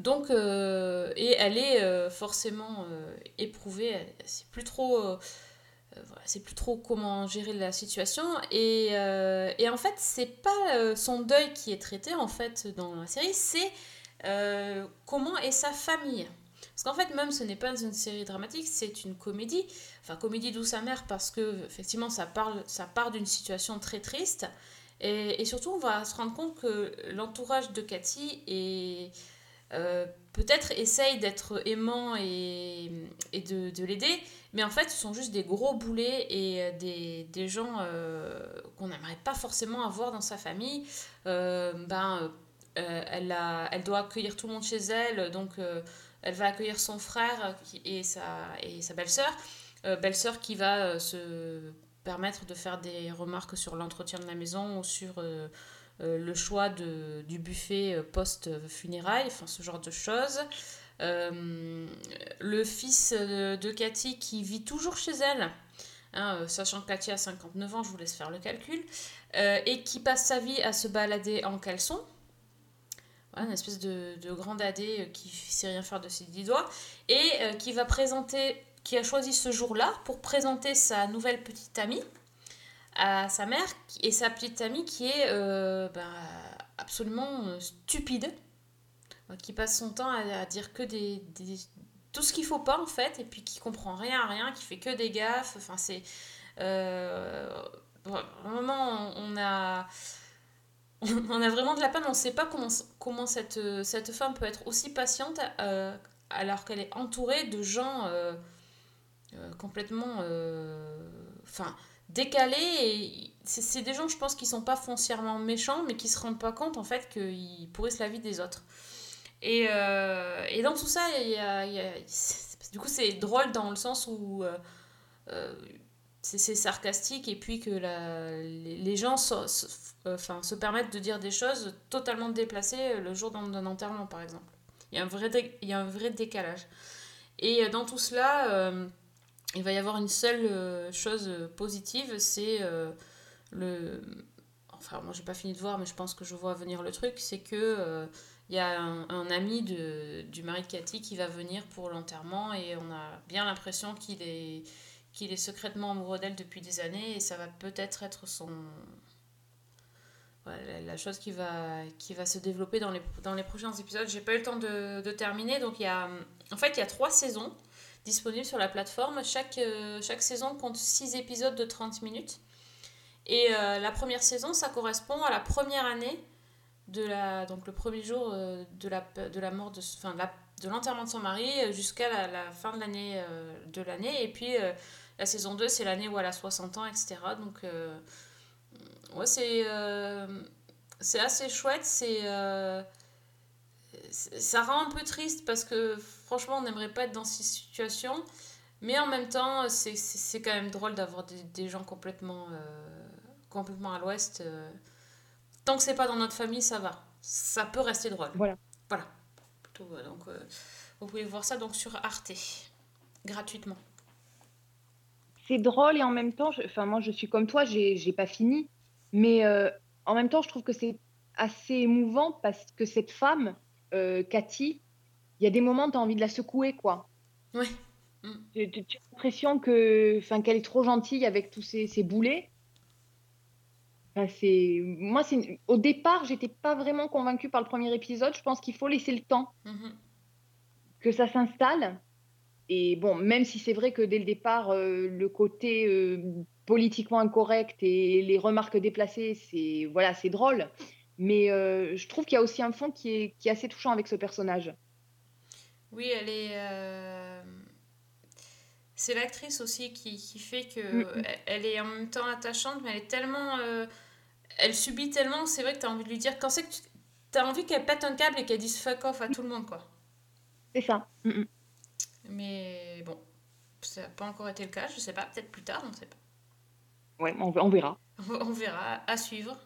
Donc, euh, et elle est euh, forcément euh, éprouvée, elle, elle sait plus trop, euh, sait plus trop comment gérer la situation. Et, euh, et en fait, c'est pas euh, son deuil qui est traité en fait dans la série, c'est comment est sa famille. Parce qu'en fait, même ce n'est pas une série dramatique, c'est une comédie. Enfin, comédie douce amère parce que effectivement, ça, parle, ça part d'une situation très triste. Et, et surtout, on va se rendre compte que l'entourage de Cathy est euh, peut-être essaye d'être aimant et, de, de l'aider, mais en fait, ce sont juste des gros boulets et euh, des, gens euh, qu'on n'aimerait pas forcément avoir dans sa famille. Ben, elle, doit accueillir tout le monde chez elle, donc elle va accueillir son frère et sa, et sa belle-sœur. Belle-sœur qui va se permettre de faire des remarques sur l'entretien de la maison ou sur le choix de, du buffet euh, post-funérailles, enfin ce genre de choses. Euh, le fils de, Cathy qui vit toujours chez elle, hein, euh, sachant que Cathy a 59 ans, je vous laisse faire le calcul, euh, et qui passe sa vie à se balader en caleçon. Une espèce de, grand dadé euh, qui sait rien faire de ses dix doigts, et euh, qui va présenter, qui a choisi ce jour-là pour présenter sa nouvelle petite amie à sa mère et sa petite amie qui est euh, bah, absolument euh, stupide, euh, qui passe son temps à, dire que des, tout ce qu'il faut pas en fait, et puis qui comprend rien à rien, qui fait que des gaffes. Enfin, c'est euh, vraiment on a on a vraiment de la peine, on ne sait pas comment, comment cette, cette femme peut être aussi patiente alors qu'elle est entourée de gens complètement enfin, décalés. Et c'est des gens, je pense, qui sont pas foncièrement méchants, mais qui se rendent pas compte en fait qu'ils pourrissent la vie des autres. Et, euh, et dans tout ça, y a, y a- du coup, c'est drôle dans le sens où euh, euh, c'est sarcastique et puis que la- les, gens enfin, se permettent de dire des choses totalement déplacées le jour d'un enterrement, par exemple. Il y a un vrai, y a un vrai décalage. Et dans tout cela, il va y avoir une seule euh, chose euh, positive, c'est euh, le... Enfin, moi, j'ai pas fini de voir, mais je pense que je vois venir le truc, c'est que il y a un, ami du mari de Cathy qui va venir pour l'enterrement et on a bien l'impression qu'il est, qu'il est secrètement amoureux d'elle depuis des années et ça va peut-être être son... la, chose qui va, se développer dans les, dans les prochains épisodes. J'ai pas eu le temps de, de terminer, donc il y a... En fait, il y a trois saisons disponibles sur la plateforme. Chaque, euh, saison compte six épisodes de 30 minutes. Et euh, la première saison, ça correspond à la première année de la, donc le premier jour euh, de, la, de mort de, l'enterrement de son mari jusqu'à la, fin de l'année de l'année. Et puis la saison 2, c'est l'année où elle a 60 ans, etc. Donc, ouais, c'est c'est assez chouette. C'est. Ça rend un peu triste parce que franchement, on n'aimerait pas être dans ces situations. Mais en même temps, c'est quand même drôle d'avoir des, des gens complètement, euh, complètement à l'ouest. euh. Tant que c'est pas dans notre famille, ça va. Ça peut rester drôle. Voilà. Voilà. Plutôt, euh, donc, euh, vous pouvez voir ça donc sur Arte, gratuitement. C'est drôle et en même temps, je- enfin moi je suis comme toi, j'ai j'ai pas fini, mais en même temps je trouve que c'est assez émouvant parce que cette femme, euh, Cathy, il y a des moments tu as envie de la secouer quoi. Ouais. Tu, as l'impression que, qu'elle est trop gentille avec tous ces, ces boulets. Enfin, c'est moi c'est au départ j'étais pas vraiment convaincue par le premier épisode. Je pense qu'il faut laisser le temps Mhm. que ça s'installe. Et bon, même si c'est vrai que dès le départ, euh, le côté euh, politiquement incorrect et les remarques déplacées, c'est voilà, c'est drôle. Mais euh, je trouve qu'il y a aussi un fond qui est, qui est assez touchant avec ce personnage. Oui, elle est. euh, C'est l'actrice aussi qui, qui fait que Mm, mm. elle- est en même temps attachante, mais elle est tellement. euh, Elle subit tellement, c'est vrai que tu as envie de lui dire. Quand c'est que tu as envie qu'elle pète un câble et qu'elle dise fuck off à tout le monde, quoi. C'est ça. Mm, mm. Mais bon, ça n'a pas encore été le cas, je sais pas, peut-être plus tard, on sait pas. Ouais, on, on verra. On verra, à suivre.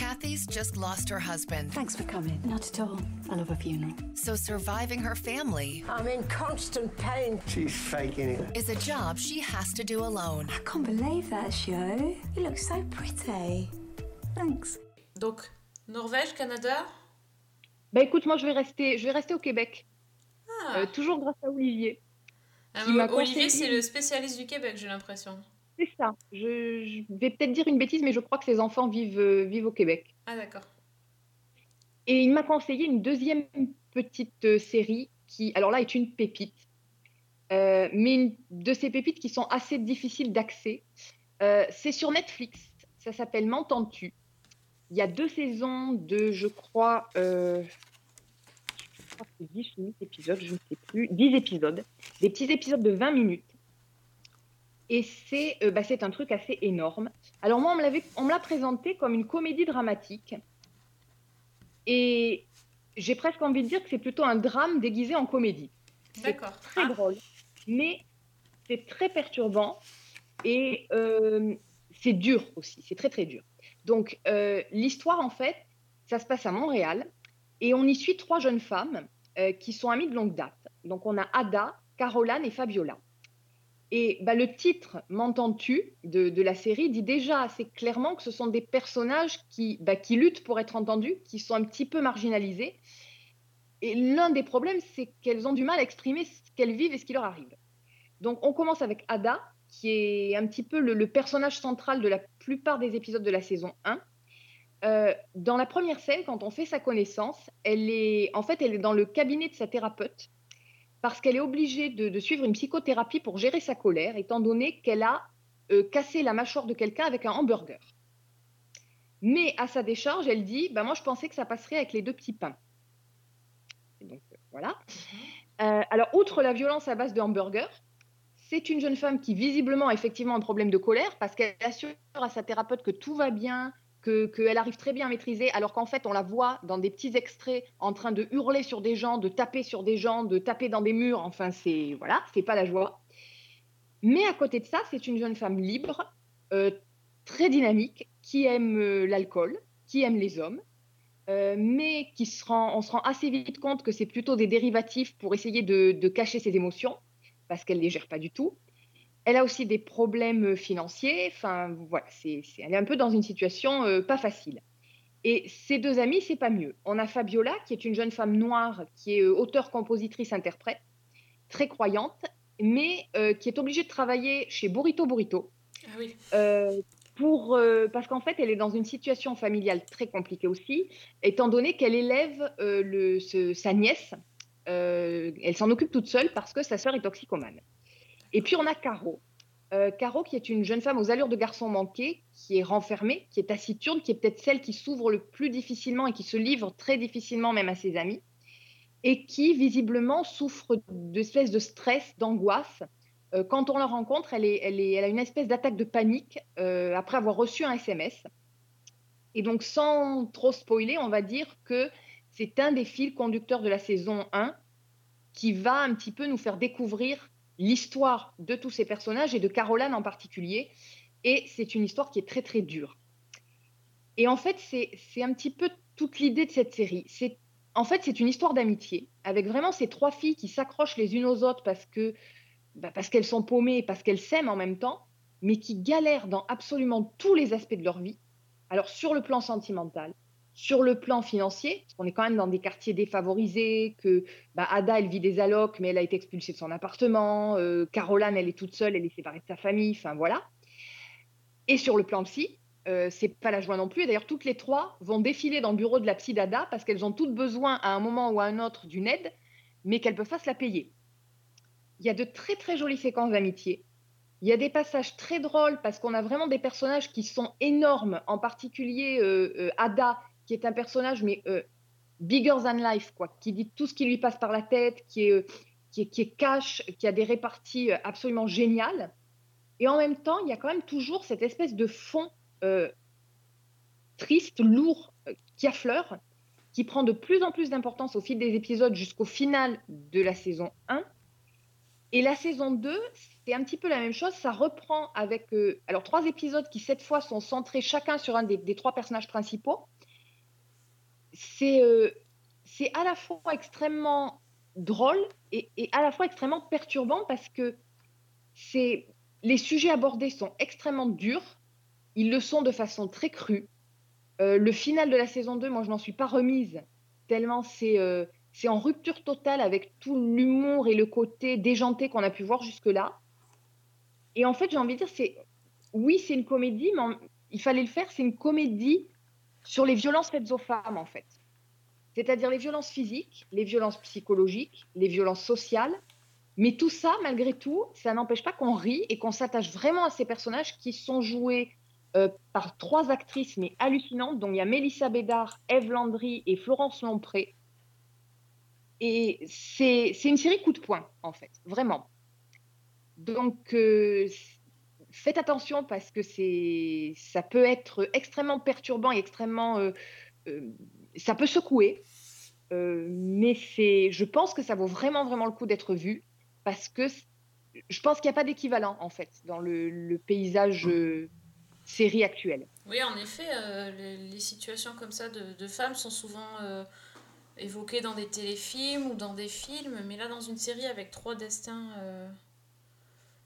Kathy's just lost her husband. Thanks for coming. Not at all. I love a funeral. So surviving her family I'm in constant pain. She's faking it. is a job she has to do alone. I can't believe that show. You look so pretty. Thanks. Donc, Norvège, Canada? Bah écoute, moi je vais rester, je vais rester au Québec. Ah, Euh, toujours grâce à Olivier. Ah, Olivier, conseillé- c'est le spécialiste du Québec, j'ai l'impression. C'est ça. Je, je vais peut-être dire une bêtise, mais je crois que ses enfants vivent, euh, vivent au Québec. Ah, d'accord. Et il m'a conseillé une deuxième petite euh, série qui, alors là, est une pépite. Euh, mais une de ces pépites qui sont assez difficiles d'accès. Euh, c'est sur Netflix. Ça s'appelle M'entends-tu? Il y a deux saisons de, je crois, euh, je crois que c'est 10 ou 8 épisodes, je ne sais plus, 10 épisodes. Des petits épisodes de 20 minutes. Et c'est euh, bah, c'est un truc assez énorme. Alors moi, on me l'a présenté comme une comédie dramatique. Et j'ai presque envie de dire que c'est plutôt un drame déguisé en comédie. D'accord. Très drôle, mais c'est très perturbant et euh, c'est dur aussi, c'est très très dur. Donc euh, l'histoire en fait, ça se passe à Montréal et on y suit trois jeunes femmes euh, qui sont amies de longue date. Donc on a Ada, Caroline et Fabiola. Et bah, le titre M'entends-tu de, la série dit déjà assez clairement que ce sont des personnages qui, bah, qui luttent pour être entendus, qui sont un petit peu marginalisés. Et l'un des problèmes, c'est qu'elles ont du mal à exprimer ce qu'elles vivent et ce qui leur arrive. Donc on commence avec Ada, qui est un petit peu le, le personnage central de la plupart des épisodes de la saison 1. Euh, dans la première scène, quand on fait sa connaissance, elle est, en fait, elle est dans le cabinet de sa thérapeute parce qu'elle est obligée de, suivre une psychothérapie pour gérer sa colère, étant donné qu'elle a euh, cassé la mâchoire de quelqu'un avec un hamburger. Mais à sa décharge, elle dit bah, Moi, je pensais que ça passerait avec les deux petits pains. Donc, euh, voilà. Euh, alors, outre la violence à base de hamburger, c'est une jeune femme qui, visiblement, a effectivement un problème de colère parce qu'elle assure à sa thérapeute que tout va bien, que- qu'elle arrive très bien à maîtriser, alors qu'en fait, on la voit dans des petits extraits en train de hurler sur des gens, de taper sur des gens, de taper dans des murs. Enfin, c'est voilà, c'est pas la joie. Mais à côté de ça, c'est une jeune femme libre, euh, très dynamique, qui aime euh, l'alcool, qui aime les hommes, euh, mais qui se rend, on se rend assez vite compte que c'est plutôt des dérivatifs pour essayer de, de cacher ses émotions, parce qu'elle ne les gère pas du tout. Elle a aussi des problèmes financiers. Enfin, voilà, c'est, c'est- elle est un peu dans une situation euh, pas facile. Et ses deux amis, c'est pas mieux. On a Fabiola, qui est une jeune femme noire, qui est euh, auteure, compositrice, interprète, très croyante, mais euh, qui est obligée de travailler chez Burrito Burrito. Ah oui. Euh, pour, euh, parce qu'en fait, elle est dans une situation familiale très compliquée aussi, étant donné qu'elle élève euh, le, ce- sa nièce. euh, elle s'en occupe toute seule parce que sa sœur est toxicomane. Et puis on a Caro. Euh, Caro, qui est une jeune femme aux allures de garçon manqué, qui est renfermée, qui est taciturne, qui est peut-être celle qui s'ouvre le plus difficilement et qui se livre très difficilement même à ses amis, et qui visiblement souffre d'espèces de stress, d'angoisse. Euh, quand on la rencontre, elle, a une espèce d'attaque de panique euh, après avoir reçu un SMS. Et donc, sans trop spoiler, on va dire que c'est un des fils conducteurs de la saison 1 qui va un petit peu nous faire découvrir l'histoire de tous ces personnages et de Caroline en particulier. Et c'est une histoire qui est très, très dure. Et en fait, c'est un petit peu toute l'idée de cette série. C'est En fait, c'est une histoire d'amitié avec vraiment ces trois filles qui s'accrochent les unes aux autres parce que bah, parce qu'elles sont paumées, parce qu'elles s'aiment en même temps, mais qui galèrent dans absolument tous les aspects de leur vie. Alors sur le plan sentimental, sur le plan financier, parce qu'on est quand même dans des quartiers défavorisés, que bah, Ada, elle vit des allocs, mais elle a été expulsée de son appartement, euh, Caroline, elle est toute seule, elle est séparée de sa famille, enfin voilà. Et sur le plan psy, euh, c'est pas la joie non plus. D'ailleurs, toutes les trois vont défiler dans le bureau de la psy d'Ada parce qu'elles ont toutes besoin à un moment ou à un autre d'une aide, mais qu'elles peuvent pas se la payer. Il y a de très très jolies séquences d'amitié. Il y a des passages très drôles parce qu'on a vraiment des personnages qui sont énormes, en particulier euh, euh, Ada, qui est un personnage mais euh, bigger than life, quoi, qui dit tout ce qui lui passe par la tête, qui est, euh, qui est, qui est cash, qui a des réparties euh, absolument géniales. Et en même temps, il y a quand même toujours cette espèce de fond triste, lourd, qui affleure, qui prend de plus en plus d'importance au fil des épisodes jusqu'au final de la saison 1. Et la saison 2, c'est un petit peu la même chose. Ça reprend avec alors trois épisodes qui, cette fois, sont centrés chacun sur un des trois personnages principaux. C'est euh, à la fois extrêmement drôle et, et à la fois extrêmement perturbant parce que les sujets abordés sont extrêmement durs. Ils le sont de façon très crue. Euh, le final de la saison 2, moi, je n'en suis pas remise, tellement c'est euh, en rupture totale avec tout l'humour et le côté déjanté qu'on a pu voir jusque-là. Et en fait, j'ai envie de dire, oui, c'est une comédie, mais il fallait le faire. C'est une comédie sur les violences faites aux femmes, en fait. C'est-à-dire les violences physiques, les violences psychologiques, les violences sociales. Mais tout ça, malgré tout, ça n'empêche pas qu'on rit et qu'on s'attache vraiment à ces personnages qui sont joués euh, par trois actrices, mais hallucinantes. dont il y a Mélissa Bédard, Eve Landry et Florence Lompré. Et c'est c'est une série coup de poing, en fait, vraiment. Donc, euh, faites attention parce que c'est ça peut être extrêmement perturbant et extrêmement. euh, euh, ça peut secouer. Euh, mais c'est, je pense que ça vaut vraiment, vraiment le coup d'être vu parce que je pense qu'il n'y a pas d'équivalent, en fait, dans le, le paysage euh, série actuel. Oui, en effet, euh, les, les situations comme ça de, de femmes sont souvent euh, évoquées dans des téléfilms ou dans des films, mais là, dans une série avec trois destins euh,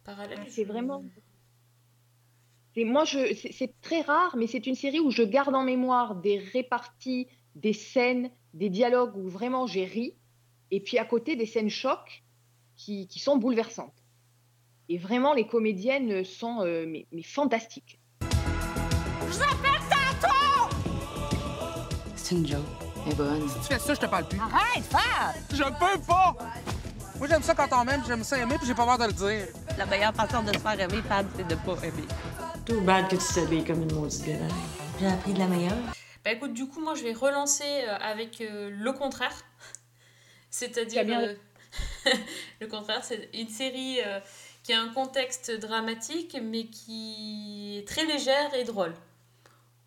parallèles. C'est je- vraiment. C'est, moi, je, c'est, c'est très rare, mais c'est une série où je garde en mémoire des réparties, des scènes, des dialogues où vraiment j'ai ri, et puis à côté des scènes chocs qui, qui sont bouleversantes. Et vraiment, les comédiennes sont euh, mais, mais fantastiques. Je l'appelle tantôt! C'est une joke. Est bonne. Si tu fais ça, je te parle plus. Arrête, Fab! Je peux pas! Moi, j'aime ça quand on m'aime, j'aime ça aimer, puis j'ai pas peur de le dire. La meilleure façon de se faire aimer, Fab, c'est de pas aimer. Too bad que tu t'habilles comme une maudite gueule. J'ai appris de la meilleure. Bah écoute, du coup, moi je vais relancer euh, avec euh, le contraire. C'est-à-dire. Euh, le contraire, c'est une série euh, qui a un contexte dramatique, mais qui est très légère et drôle.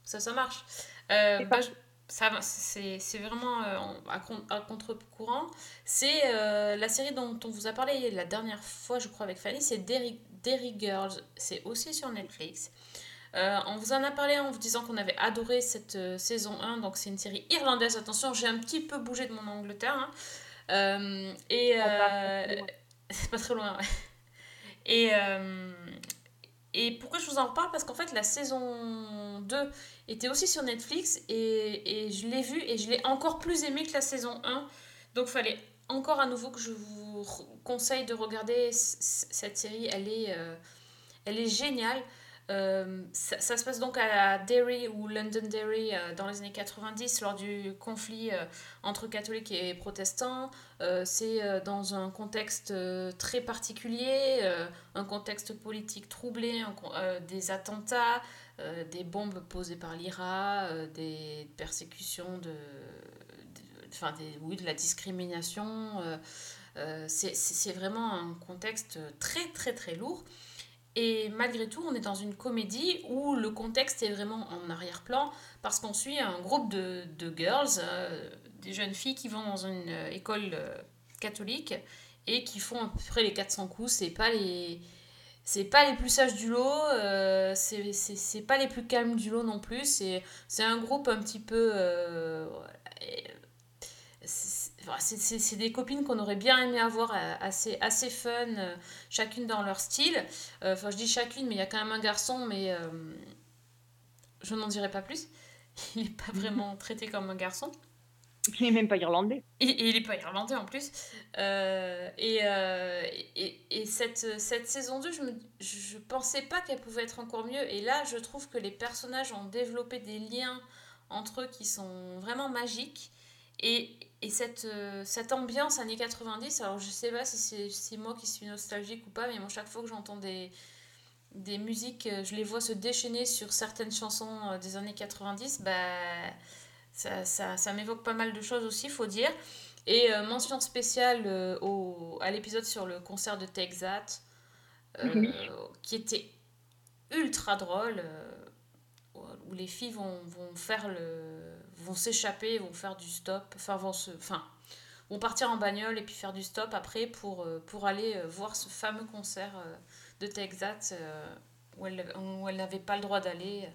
Ça, ça marche. Euh, bah, je- ça va, c'est vraiment euh, en- à, con- à contre-courant. C'est euh, la série dont on vous a parlé la dernière fois, je crois, avec Fanny, c'est Derry, Derry Girls. C'est aussi sur Netflix. Euh, on vous en a parlé en vous disant qu'on avait adoré cette euh, saison 1, donc c'est une série irlandaise. Attention, j'ai un petit peu bougé de mon Angleterre. hein. Euh, et c'est pas très loin, ouais. Et, et pourquoi je vous en reparle? Parce qu'en fait, la saison 2 était aussi sur Netflix et, et je l'ai vue et je l'ai encore plus aimée que la saison 1. Donc, fallait encore à nouveau que je vous conseille de regarder cette série. Elle est, euh, elle est géniale. Euh, ça, ça se passe donc à Derry ou Londonderry euh, dans les années 90 lors du conflit entre catholiques et protestants. C'est dans un contexte très particulier, un contexte politique troublé, des attentats, des bombes posées par l'IRA, des persécutions de- enfin oui, de la discrimination. euh, euh, c'est- vraiment un contexte très très très lourd. Et malgré tout, on est dans une comédie où le contexte est vraiment en arrière-plan parce qu'on suit un groupe de, de girls, euh, des jeunes filles qui vont dans une école catholique et qui font à peu près les 400 coups. C'est pas pas les plus sages du lot, euh, c'est pas les plus calmes du lot non plus. C'est un groupe un petit peu. C'est- des copines qu'on aurait bien aimé avoir euh, assez, assez fun, euh, chacune dans leur style. Euh, Enfin, je dis chacune, mais il y a quand même un garçon, mais euh, je n'en dirai pas plus. Il n'est pas vraiment traité comme un garçon. Il n'est même pas irlandais. Et, et il n'est pas irlandais en plus. Euh, et, euh, et, et cette, cette saison 2, je ne je pensais pas qu'elle pouvait être encore mieux. Et là, je trouve que les personnages ont développé des liens entre eux qui sont vraiment magiques. Et, et cette, euh, cette ambiance années 90, alors je sais pas si c'est moi qui suis nostalgique ou pas, mais moi, chaque fois que j'entends des, des musiques, euh, je les vois se déchaîner sur certaines chansons euh, des années 90, bah, ça, ça, ça m'évoque pas mal de choses aussi, faut dire. Et euh, mention spéciale euh, au, à l'épisode sur le concert de euh, Oui. qui était ultra drôle, où les filles vont, vont faire le vont s'échapper, vont faire du stop, enfin vont se, enfin vont partir en bagnole et puis faire du stop après pour, euh, pour aller euh, voir ce fameux concert euh, de Texas où elle où n'avait pas le droit d'aller.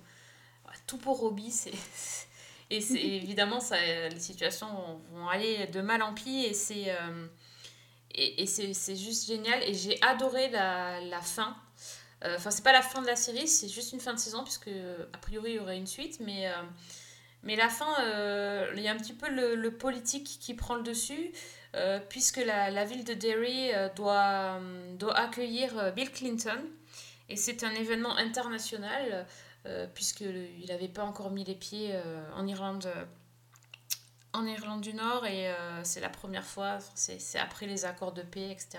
Ouais, Tout pour Robbie, c'est et c'est évidemment ça, les situations vont- vont aller de mal en pis et c'est et, c'est juste génial et j'ai adoré la, la fin. Euh, Enfin, c'est pas la fin de la série, c'est juste une fin de saison, puisque euh, a priori il y aurait une suite, mais, euh, mais la fin, il y a un petit peu le, politique qui prend le dessus, puisque la, ville de Derry doit, doit accueillir Bill Clinton, et c'est un événement international, puisqu'il n'avait pas encore mis les pieds en Irlande. en Irlande du Nord et c'est la première fois, c'est après les accords de paix, etc.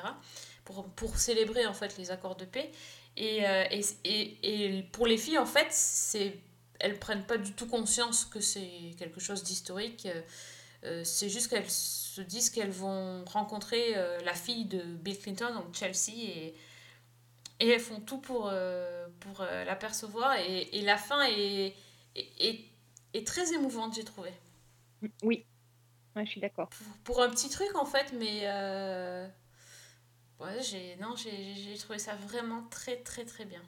Pour, pour célébrer en fait les accords de paix. Et, euh, et, et, et pour les filles, en fait, c'est elles prennent pas du tout conscience que c'est quelque chose d'historique. Euh, euh, c'est juste qu'elles se disent qu'elles vont rencontrer euh, la fille de Bill Clinton, donc Chelsea, et, et elles font tout pour, euh, pour l'apercevoir. Et, la fin est, est, très émouvante, j'ai trouvé. Oui, Ouais, je suis d'accord. Pour un petit truc, en fait, mais... euh, Ouais, j'ai non, j'ai trouvé ça vraiment très très très bien.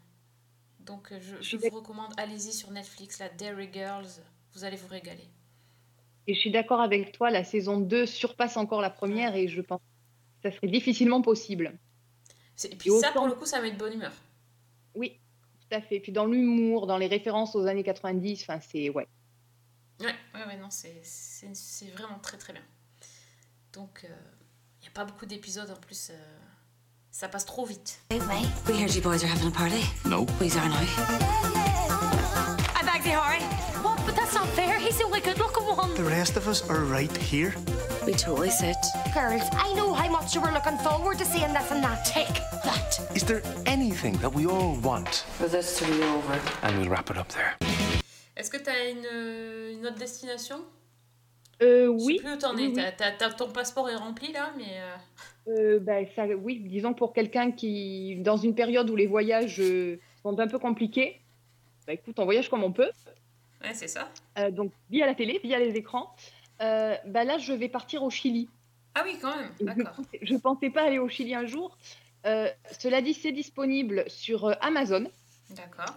Donc euh, je, vous recommande, allez-y sur Netflix, la Dairy Girls, vous allez vous régaler. Et je suis d'accord avec toi, la saison 2 surpasse encore la première et je pense que ça serait difficilement possible. Et puis Et ça, autant- pour le coup, ça met de bonne humeur. Oui, tout à fait. Puis dans l'humour, dans les références aux années 90, enfin c'est ouais. Ouais, ouais, ouais, non, c'est vraiment très très bien. Donc, il n'y a pas beaucoup d'épisodes en plus, euh, ça passe trop vite. We heard you boys are having a party. No. We are now. I beg the Harry. What? But that's not fair. He's the only good-looking one. The rest of us are right here. We totally said. Girls, I know how much you were looking forward to seeing this and that. Take that. Is there anything that we all want? For this to be over. And we'll wrap it up there. Est-ce que tu as une, une autre destination Euh, Je sais oui. plus où t'en oui, es. oui. T'as- t'as- t'as- ton passeport est rempli là, mais. euh, ben, ça, oui, disons pour quelqu'un qui, dans une période où les voyages sont un peu compliqués, bah, écoute, on voyage comme on peut, Ouais, c'est ça. euh, donc via la télé, via les écrans. Euh, bah, là, je vais partir au Chili. Ah oui, quand même. Je D'accord. pensais, je pensais pas aller au Chili un jour. Cela dit, c'est disponible sur Amazon. D'accord.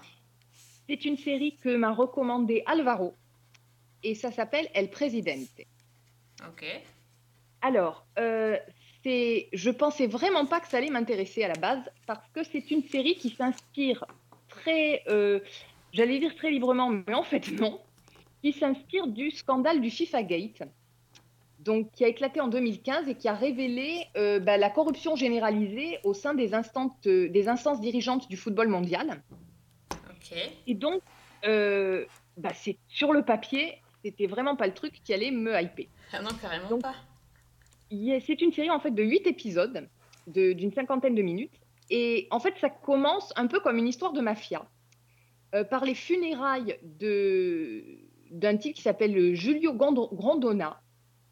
C'est une série que m'a recommandé Alvaro et ça s'appelle El Presidente. Ok. Alors, euh, c'est, je pensais vraiment pas que ça allait m'intéresser à la base parce que c'est une série qui s'inspire très, euh, j'allais dire très librement, mais en fait non, qui s'inspire du scandale du FIFA Gate, donc qui a éclaté en 2015 et qui a révélé euh, bah, la corruption généralisée au sein des, instances, des instances dirigeantes du football mondial. Ok. Et donc, euh, bah, c'est sur le papier, c'était vraiment pas le truc qui allait me hyper. Ah non, carrément pas. C'est une série en fait de 8 épisodes de- d'une cinquantaine de minutes. Et en fait, ça commence un peu comme une histoire de mafia, euh, par les funérailles d'un type qui s'appelle Julio Grondona,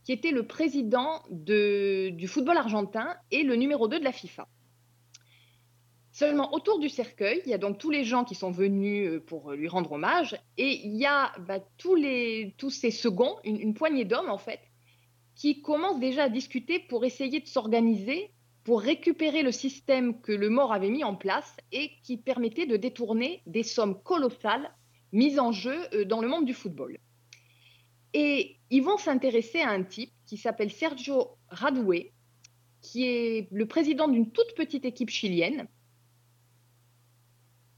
qui était le président de- du football argentin et le numéro 2 de la FIFA. Seulement autour du cercueil, il y a donc tous les gens qui sont venus euh, pour lui rendre hommage, et il y a bah, tous ces seconds, une, une poignée d'hommes en fait, qui commencent déjà à discuter pour essayer de s'organiser, pour récupérer le système que le mort avait mis en place et qui permettait de détourner des sommes colossales mises en jeu euh, dans le monde du football. Et ils vont s'intéresser à un type qui s'appelle Sergio Radoué, qui est le président d'une toute petite équipe chilienne,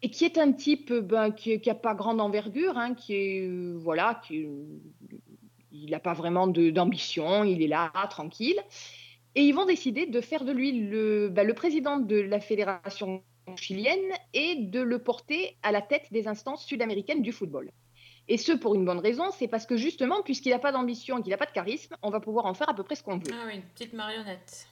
et qui est un type euh, ben, qui n'a pas grande envergure, hein, qui est euh, voilà, qui est- il n'a pas vraiment d'ambition, il est là tranquille, et ils vont décider de faire de lui le, ben, le président de la fédération chilienne et de le porter à la tête des instances sud-américaines du football. Et ce pour une bonne raison, c'est parce que justement, puisqu'il n'a pas d'ambition qu'il n'a pas de charisme, on va pouvoir en faire à peu près ce qu'on veut. Ah oui, une petite marionnette.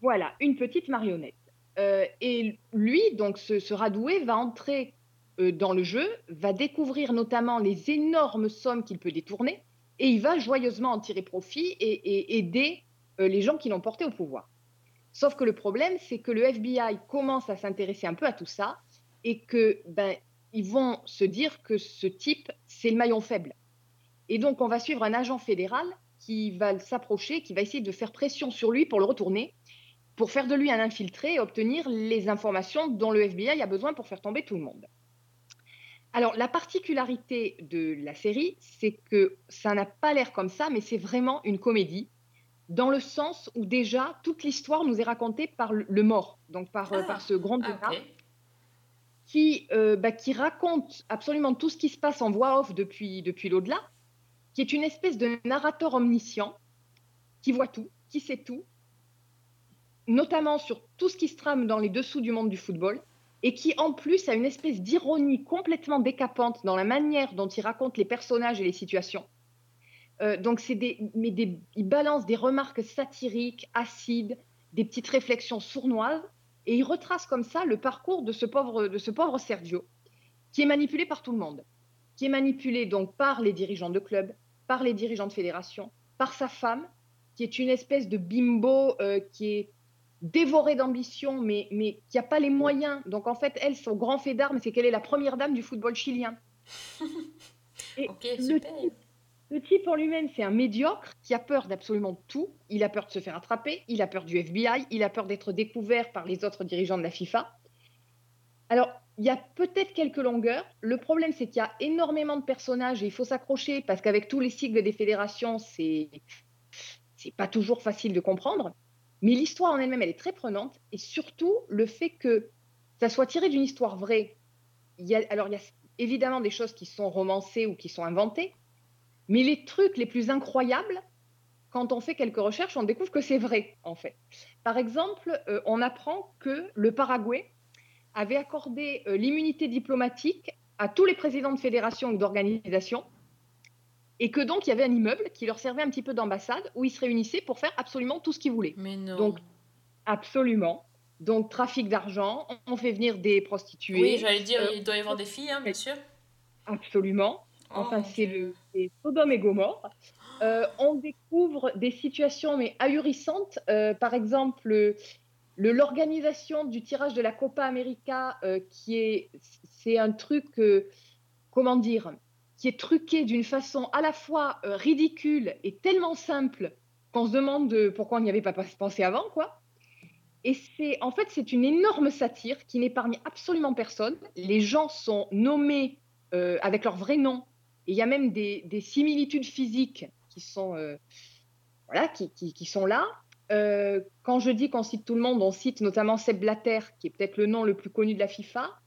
Voilà, une petite marionnette. Euh, et lui, donc ce, Radoué, va entrer euh, dans le jeu, va découvrir notamment les énormes sommes qu'il peut détourner, et il va joyeusement en tirer profit et, et aider euh, les gens qui l'ont porté au pouvoir. Sauf que le problème, c'est que le FBI commence à s'intéresser un peu à tout ça, et que ben, ils vont se dire que ce type, c'est le maillon faible. Et donc, on va suivre un agent fédéral qui va s'approcher, qui va essayer de faire pression sur lui pour le retourner, pour faire de lui un infiltré et obtenir les informations dont le FBI a besoin pour faire tomber tout le monde. Alors, la particularité de la série, c'est que ça n'a pas l'air comme ça, mais c'est vraiment une comédie, dans le sens où déjà toute l'histoire nous est racontée par le mort, donc par, euh, par ce grand Ah, qui, euh, bah, qui raconte absolument tout ce qui se passe en voix off depuis, depuis l'au-delà, qui est une espèce de narrateur omniscient, qui voit tout, qui sait tout, notamment sur tout ce qui se trame dans les dessous du monde du football, et qui en plus a une espèce d'ironie complètement décapante dans la manière dont il raconte les personnages et les situations. Euh, donc c'est des, mais il balance des remarques satiriques, acides, des petites réflexions sournoises, et il retrace comme ça le parcours de ce pauvre, de ce pauvre Sergio, qui est manipulé par tout le monde, qui est manipulé donc par les dirigeants de club, par les dirigeants de fédération, par sa femme, qui est une espèce de bimbo euh, qui est dévorée d'ambition, mais, mais qui n'a pas les moyens. Donc en fait, elle, son grand fait d'armes, c'est qu'elle est la première dame du football chilien. Et le, super. type, le type en lui-même, c'est un médiocre qui a peur d'absolument tout. Il a peur de se faire attraper, il a peur du FBI, il a peur d'être découvert par les autres dirigeants de la FIFA. Alors, il y a peut-être quelques longueurs. Le problème, c'est qu'il y a énormément de personnages et il faut s'accrocher parce qu'avec tous les cycles des fédérations, c'est c'est pas toujours facile de comprendre. Mais l'histoire en elle-même, elle est très prenante et surtout le fait que ça soit tiré d'une histoire vraie. Alors, il y a évidemment des choses qui sont romancées ou qui sont inventées, mais les trucs les plus incroyables, quand on fait quelques recherches, on découvre que c'est vrai, en fait. Par exemple, euh, on apprend que le Paraguay avait accordé euh, l'immunité diplomatique à tous les présidents de fédérations ou d'organisations, et que donc il y avait un immeuble qui leur servait un petit peu d'ambassade où ils se réunissaient pour faire absolument tout ce qu'ils voulaient. Mais non. Donc, absolument. Donc, trafic d'argent, on fait venir des prostituées. Oui, j'allais dire, euh, il doit y avoir des filles, hein, bien sûr. Absolument. Enfin, c'est le Sodome et Gomorre. Euh, on découvre des situations mais ahurissantes. Euh, par exemple, le- le- l'organisation du tirage de la Copa América, euh, qui est, c'est un truc, comment dire, qui est truqué d'une façon à la fois euh, ridicule et tellement simple qu'on se demande pourquoi on n'y avait pas pensé avant, quoi. Et c'est, en fait, c'est une énorme satire qui n'épargne absolument personne. Les gens sont nommés euh, avec leur vrai nom. Il y a même des, des similitudes physiques qui sont, euh, voilà, qui, qui- sont là. Quand je dis qu'on cite tout le monde, on cite notamment Seb Blatter, qui est peut-être le nom le plus connu de la FIFA.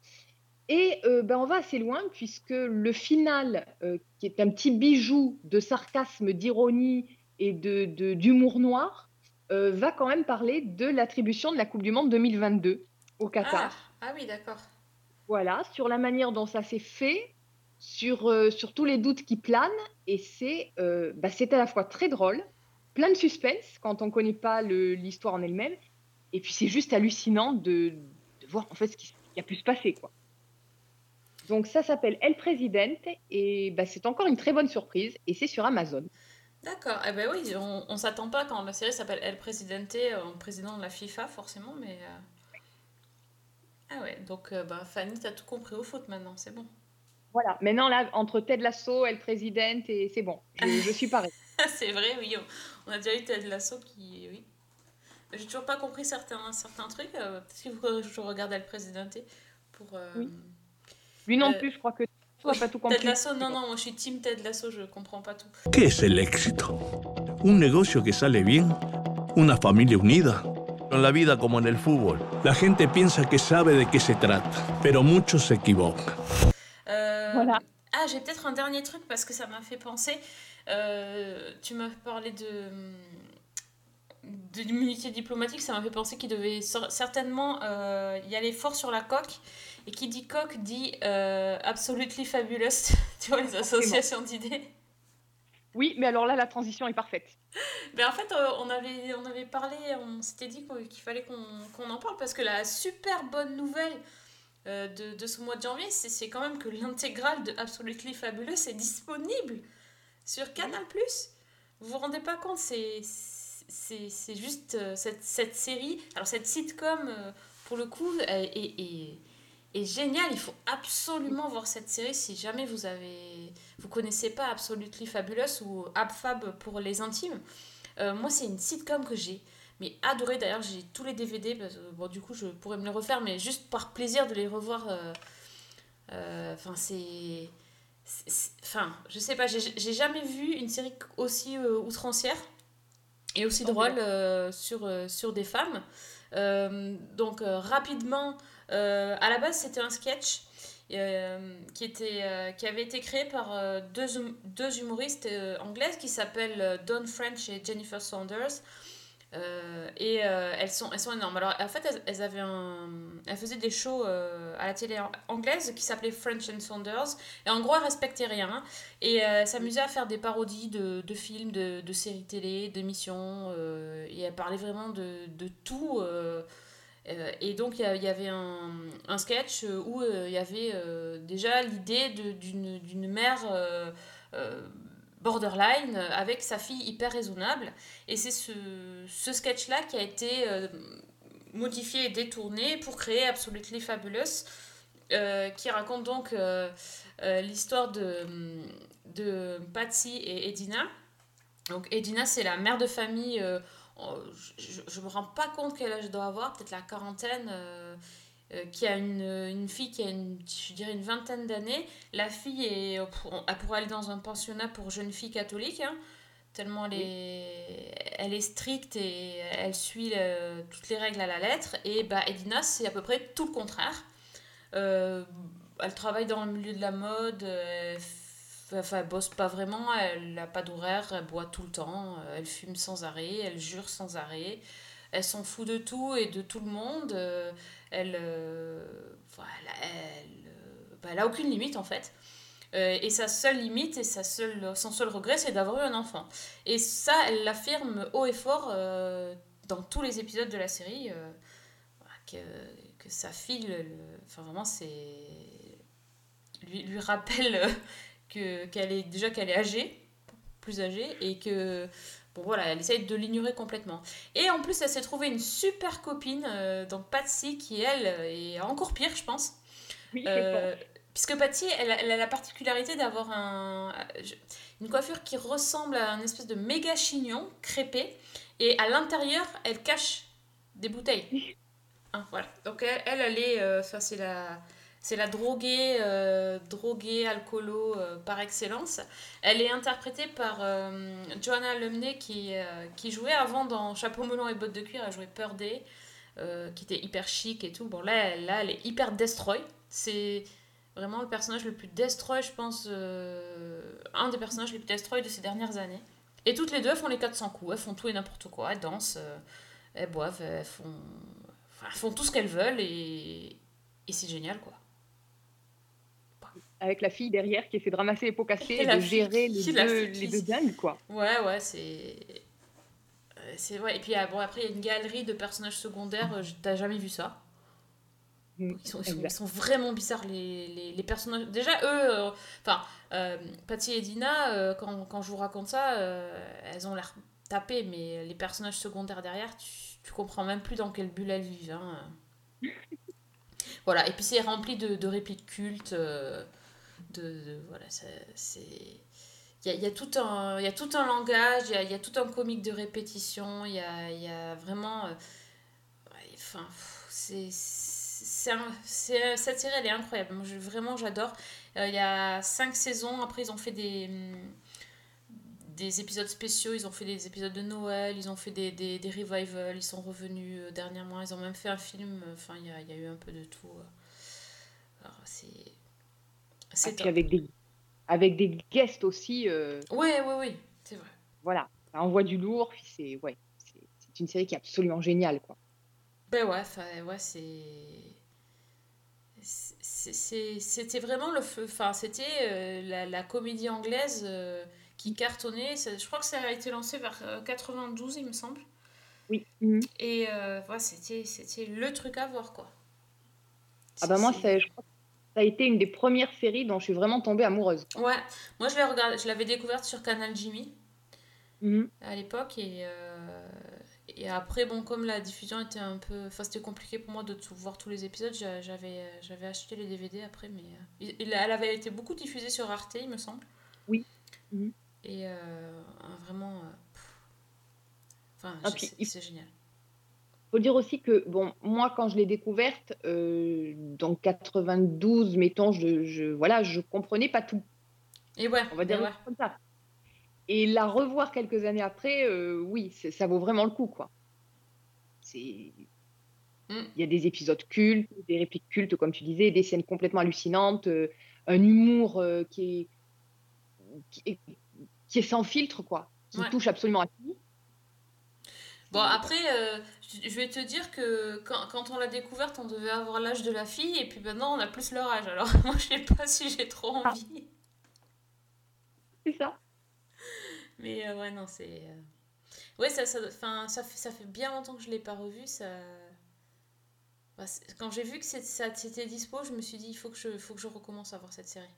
Et euh, ben, on va assez loin, puisque le final, euh, qui est un petit bijou de sarcasme, d'ironie et de- de- d'humour noir, euh, va quand même parler de l'attribution de la Coupe du Monde 2022 au Qatar. Ah, ah oui, d'accord. Voilà, sur la manière dont ça s'est fait, sur, sur tous les doutes qui planent. Et c'est bah, c'est à la fois très drôle, plein de suspense quand on ne connaît pas l'histoire en elle-même. Et puis c'est juste hallucinant de, de voir en fait ce qui, ce qui a pu se passer. Quoi. Donc ça s'appelle El Presidente et bah, c'est encore une très bonne surprise et c'est sur Amazon. D'accord. Eh ben oui, on, on s'attend pas quand la série s'appelle El Presidente, euh, président de la FIFA, forcément, mais. euh, Ah ouais, donc euh, bah, Fanny, t'as tout compris au foot maintenant, c'est bon. Voilà, maintenant là, entre Ted Lasso, El Presidente, et c'est bon, je, je suis pareil. c'est vrai, oui. On, on a déjà eu Ted Lasso qui. Oui. J'ai toujours pas compris certains, certains trucs. euh, Peut-être qu'il faut que je regarde El Presidente pour. euh, Oui. Lui non euh, plus, je crois que tu n'as pas tout compris. Ted Lasso, non, non, moi je suis team Ted Lasso, je comprends pas tout. ¿Qué es el éxito? Un negocio que sale bien, una familia unida. En la vida como en el fútbol, la gente piensa que sabe de qué se trata, pero muchos se equivocan. Euh, Ah, j'ai peut-être un dernier truc parce que ça m'a fait penser. Euh, tu m'as parlé de de l'immunité diplomatique, ça m'a fait penser qu'il devait cer- certainement euh, y aller fort sur la coque. Et qui dit coque dit euh, absolutely fabulous. tu vois, les associations d'idées. Oui, mais alors là, la transition est parfaite. Mais en fait, euh, on, avait, on avait parlé, on s'était dit qu'il fallait qu'on qu'on en parle parce que la super bonne nouvelle euh, de, de ce mois de janvier, c'est quand même que l'intégrale de Absolutely Fabulous est disponible sur Canal+. Vous vous rendez pas compte, c'est juste euh, cette, cette série, alors cette sitcom, pour le coup, est, est, est- est géniale. Il faut absolument voir cette série si jamais vous avez vous connaissez pas Absolutely Fabulous ou AbFab pour les intimes. Euh, moi, c'est une sitcom que j'ai mais adoré. D'ailleurs, j'ai tous les DVD. Parce que, bon, du coup, je pourrais me les refaire, mais juste par plaisir de les revoir. euh, euh, Enfin, c'est. Enfin, je sais pas, j'ai jamais vu une série aussi euh, outrancière et aussi drôle euh, sur, euh, sur des femmes. Euh, donc, euh, rapidement, euh, à la base, c'était un sketch. euh, euh, qui avait été créé par euh, deux, hum- deux humoristes euh, anglaises qui s'appellent euh, Dawn French et Jennifer Saunders. Euh, et euh, elles, sont, énormes. Alors, en fait, elles, faisaient des shows euh, à la télé an- anglaise qui s'appelaient French and Saunders. Et en gros, elles respectaient rien. hein. Et euh, elles s'amusaient à faire des parodies de, films, de, séries télé, d'émissions. euh, et elles parlaient vraiment de tout. Euh, et donc, il y avait un, sketch où il y avait déjà l'idée d'une mère euh, euh, borderline avec sa fille hyper raisonnable. Et c'est ce, sketch-là qui a été modifié et détourné pour créer Absolutely Fabulous, qui raconte donc l'histoire de Patsy et Edina. Donc Edina, c'est la mère de famille. Oh, je, je me rends pas compte quel âge elle doit avoir, peut-être la quarantaine. euh, euh, qui a une, une fille qui a une, je dirais une vingtaine d'années. La fille est, elle pourrait aller dans un pensionnat pour jeunes filles catholiques, hein, tellement elle est, elle est stricte et elle suit euh, toutes les règles à la lettre. Et bah, Edina, c'est à peu près tout le contraire. Euh, elle travaille dans le milieu de la mode, euh, f- enfin, elle bosse pas vraiment, elle n'a pas d'horaire, elle boit tout le temps, euh, elle fume sans arrêt, elle jure sans arrêt, elle s'en fout de tout et de tout le monde, euh, elle, euh, voilà, elle, euh, bah, elle a aucune limite en fait. Et sa seule limite et sa seule, son seul regret, c'est d'avoir eu un enfant. Et ça, elle l'affirme haut et fort dans tous les épisodes de la série, que, sa fille, le- le- enfin vraiment, c'est lui, lui rappelle que qu'elle est déjà qu'elle est âgée, plus âgée, et que bon voilà, elle essaye de l'ignorer complètement. Et en plus, elle s'est trouvée une super copine, euh, donc Patsy, qui elle est encore pire, je pense. Oui, Euh, puisque Patsy, elle, a- elle a la particularité d'avoir un, une coiffure qui ressemble à un espèce de méga chignon crépé, et à l'intérieur, elle cache des bouteilles. Hein, voilà. Donc elle, elle, elle est, euh, enfin, c'est la, c'est la droguée, euh, droguée alcoolo euh, par excellence. Elle est interprétée par euh, Joanna Lumley qui, qui jouait avant dans Chapeau melon et bottes de cuir. Elle jouait Peur qui était hyper chic et tout. Bon là, là, elle est hyper destroy. C'est vraiment le personnage le plus destroy, je pense, un des personnages les plus destroy de ces dernières années. Et toutes les deux font les 400 coups, elles font tout et n'importe quoi, elles dansent, elles boivent, elles font, elles font tout ce qu'elles veulent et, et c'est génial quoi. Avec la fille derrière qui essaie de ramasser les pots cassés Et et de gérer les deux, les deux gangs, quoi. Ouais, ouais, c'est. euh, c'est ouais. Et puis ah, bon, après, il y a une galerie de personnages secondaires, euh, t'as jamais vu ça? Ils sont, ils, sont, ils sont vraiment bizarres, les, les, les personnages. Déjà, eux, euh, enfin, euh, Patty et Dina, euh, quand, quand je vous raconte ça, elles ont l'air tapées, mais les personnages secondaires derrière, tu, tu comprends même plus dans quelle bulle elles vivent. hein. voilà, et puis c'est rempli de, de répliques cultes. Euh, de, c'est. Il y a, tout un, langage, il y a, tout un comique de répétition, il y a, vraiment. euh, c'est. cette série, elle est incroyable. Vraiment, j'adore. Euh, il y a cinq saisons. Après, ils ont fait des, hum, des épisodes spéciaux. Ils ont fait des épisodes de Noël. Ils ont fait des, revivals. Ils sont revenus euh, dernièrement. Ils ont même fait un film. Enfin, il y a, eu un peu de tout. euh. C'est. Et C'est puis top. avec des, avec des guests aussi. euh, Oui, oui, oui, c'est vrai. voilà, ça envoie du lourd. Puis c'est ouais, c'est c'est une série qui est absolument géniale, quoi. Ben ouais, ouais, c'est. C'était vraiment le feu. Enfin, c'était euh, la, la comédie anglaise euh, qui cartonnait. Ça- Je crois que ça a été lancé vers euh, 92, il me semble. Oui. Et euh, ouais, c'était c'était le truc à voir, quoi. Ah bah moi, je crois que ça a été une des premières séries dont je suis vraiment tombée amoureuse. Ouais, moi je l'ai regardé, je l'avais découverte sur Canal Jimmy Mhm. à l'époque et, euh, et après bon comme la diffusion était un peu enfin c'était compliqué pour moi de tout, voir tous les épisodes j'a- j'avais j'avais acheté les DVD après mais euh, il- il- elle avait été beaucoup diffusée sur Arte il me semble Oui. Mhm. et euh, vraiment euh, pff. enfin Ah, c'est génial faut dire aussi que, bon, moi, quand je l'ai découverte, euh, dans 92, mettons, je, je, voilà, je comprenais pas tout. et ouais On va dire et ouais. comme ça. Et la revoir quelques années après, euh, oui, ça vaut vraiment le coup, quoi. C'est... Mm. Il y a des épisodes cultes, des répliques cultes, comme tu disais, des scènes complètement hallucinantes, euh, un humour euh, qui, est, qui, est, qui est sans filtre, quoi, qui Ouais. touche absolument à tout. Bon, après, euh, je vais te dire que quand, quand on l'a découverte, on devait avoir l'âge de la fille, et puis maintenant, on a plus leur âge. Alors, moi, je sais pas si j'ai trop Ah. envie. C'est ça. Mais euh, ouais, non, c'est. euh, Ouais, ça, ça, ça, fait, ça fait bien longtemps que je l'ai pas revu. Ça... Bah, quand j'ai vu que c'était dispo, je me suis dit, il faut que je, faut que je recommence à voir cette série.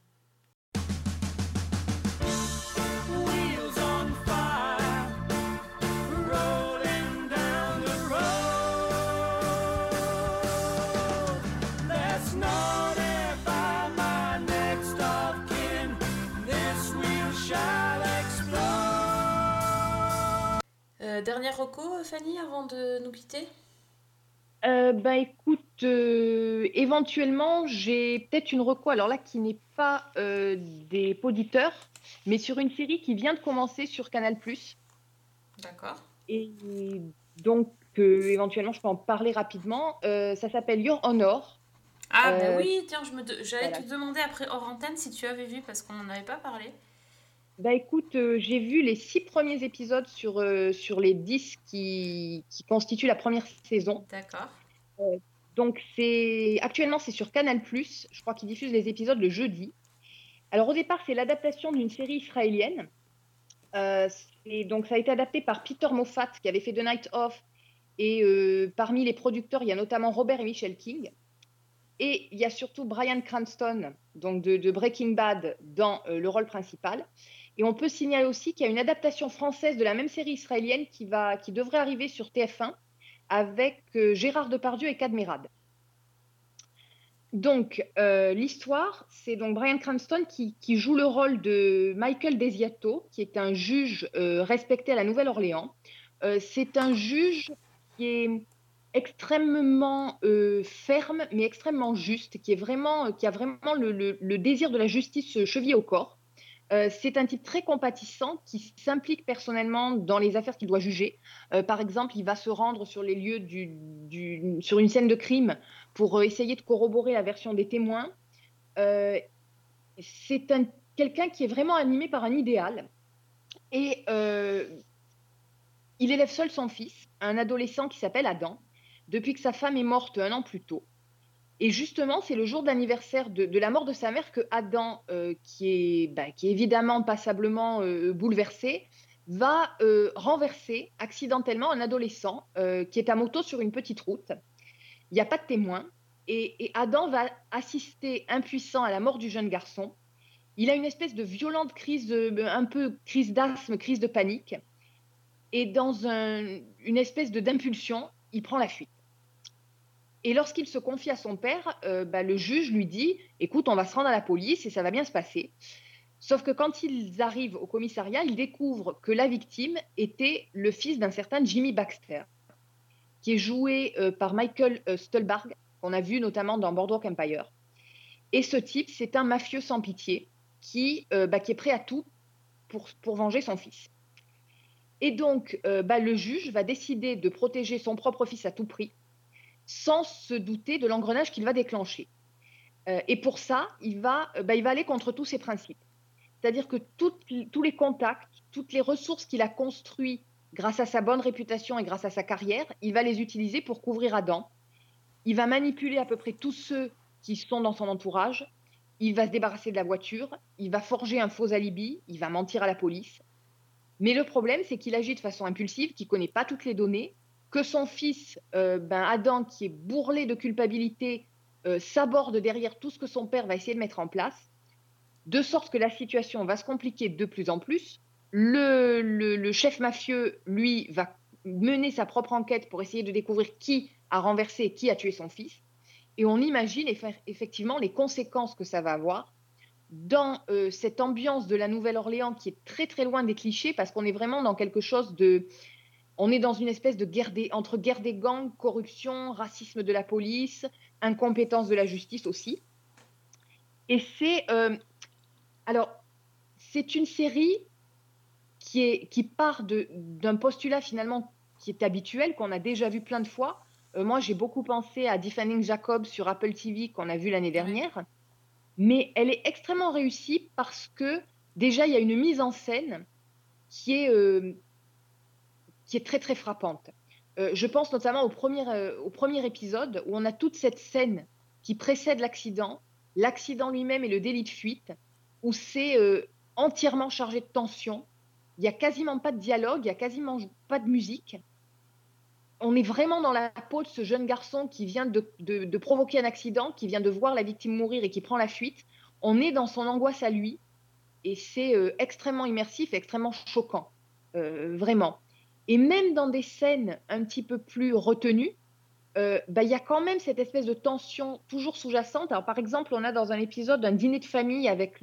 Dernière reco, Fanny, avant de nous quitter Euh, bah écoute, euh, éventuellement, j'ai peut-être une reco, alors là, qui n'est pas euh, des poditeurs, mais sur une série qui vient de commencer sur Canal+. D'accord. Et donc, euh, éventuellement, je peux en parler rapidement. Ça s'appelle Your Honor. Ah, bah oui, tiens, je me de- j'allais voilà. te demander après hors antenne si tu avais vu, parce qu'on n'en avait pas parlé. Bah écoute, euh, j'ai vu les six premiers épisodes sur, euh, sur les dix qui, qui constituent la première saison. D'accord. Euh, donc c'est actuellement c'est sur Canal+. Je crois qu'ils diffusent les épisodes le jeudi. Alors au départ c'est l'adaptation d'une série israélienne. C'est- donc ça a été adapté par Peter Moffat qui avait fait The Night Of et parmi les producteurs il y a notamment Robert et Michel King. Et il y a surtout Brian Cranston, donc de, de Breaking Bad, dans euh, le rôle principal. Et on peut signaler aussi qu'il y a une adaptation française de la même série israélienne qui, va, qui devrait arriver sur TF1 avec euh, Gérard Depardieu et Cadmerade. Donc, euh, l'histoire, c'est donc Brian Cranston qui, joue le rôle de Michael Desiato, qui est un juge euh, respecté à la Nouvelle-Orléans. C'est un juge qui est extrêmement ferme, mais extrêmement juste, qui, est vraiment, qui a vraiment le, le- le désir de la justice chevillé au corps. Euh, c'est un type très compatissant qui s'implique personnellement dans les affaires qu'il doit juger. Euh, par exemple, il va se rendre sur les lieux sur une scène de crime pour euh, essayer de corroborer la version des témoins. C'est un- quelqu'un qui est vraiment animé par un idéal. Et il élève seul son fils, un adolescent qui s'appelle Adam, depuis que sa femme est morte un an plus tôt. Et justement, c'est le jour d'anniversaire de, de la mort de sa mère que Adam, euh, qui, est, bah, qui est évidemment passablement euh, bouleversé, va euh, renverser accidentellement un adolescent qui est à moto sur une petite route. Il n'y a pas de témoin. Et, Adam va assister impuissant à la mort du jeune garçon. Il a une espèce de violente crise, un peu crise d'asthme, crise de panique. Et dans un- une espèce d'impulsion, il prend la fuite. Et lorsqu'il se confie à son père, euh, bah, le juge lui dit Écoute, on va se rendre à la police et ça va bien se passer. Sauf que quand ils arrivent au commissariat, ils découvrent que la victime était le fils d'un certain Jimmy Baxter, qui est joué euh, par Michael euh, Stolberg, qu'on a vu notamment dans Boardwalk Empire. Et ce type, c'est un mafieux sans pitié qui, bah, est prêt à tout pour, venger son fils. Et donc, bah, le juge va décider de protéger son propre fils à tout prix, sans se douter de l'engrenage qu'il va déclencher. Euh, et pour ça, il va, euh, bah, il va aller contre tous ses principes. C'est-à-dire que tous les contacts, toutes les ressources qu'il a construites grâce à sa bonne réputation et grâce à sa carrière, il va les utiliser pour couvrir Adam. Il va manipuler à peu près tous ceux qui sont dans son entourage. Il va se débarrasser de la voiture. Il va forger un faux alibi. Il va mentir à la police. Mais le problème, c'est qu'il agit de façon impulsive, qu'il ne connaît pas toutes les données, que son fils, euh, ben Adam, qui est bourrelé de culpabilité, euh, s'aborde derrière tout ce que son père va essayer de mettre en place, de sorte que la situation va se compliquer de plus en plus. Le, chef mafieux, lui, va mener sa propre enquête pour essayer de découvrir qui a renversé et qui a tué son fils. Et on imagine effe- effectivement les conséquences que ça va avoir dans euh, cette ambiance de la Nouvelle-Orléans qui est très très loin des clichés parce qu'on est vraiment dans quelque chose de... On est dans une espèce de guerre des... entre guerre des gangs, corruption, racisme de la police, incompétence de la justice aussi. Et c'est... euh, Alors, c'est une série qui, est... qui part d'un postulat finalement qui est habituel, qu'on a déjà vu plein de fois. Euh, moi, j'ai beaucoup pensé à Defending Jacob sur Apple TV qu'on a vu l'année dernière mais elle est extrêmement réussie parce que déjà il y a une mise en scène qui est, euh, qui est très très frappante. Euh, je pense notamment au premier, euh, au premier épisode où on a toute cette scène qui précède l'accident, l'accident lui-même et le délit de fuite, où c'est euh, entièrement chargé de tension. Il n'y a quasiment pas de dialogue, il n'y a quasiment pas de musique. On est vraiment dans la peau de ce jeune garçon qui vient de, de- provoquer un accident, qui vient de voir la victime mourir et qui prend la fuite. On est dans son angoisse à lui et c'est extrêmement immersif et extrêmement choquant, vraiment. Et même dans des scènes un petit peu plus retenues, euh, bah, il y a quand même cette espèce de tension toujours sous-jacente. Alors, par exemple, on a dans un épisode un dîner de famille avec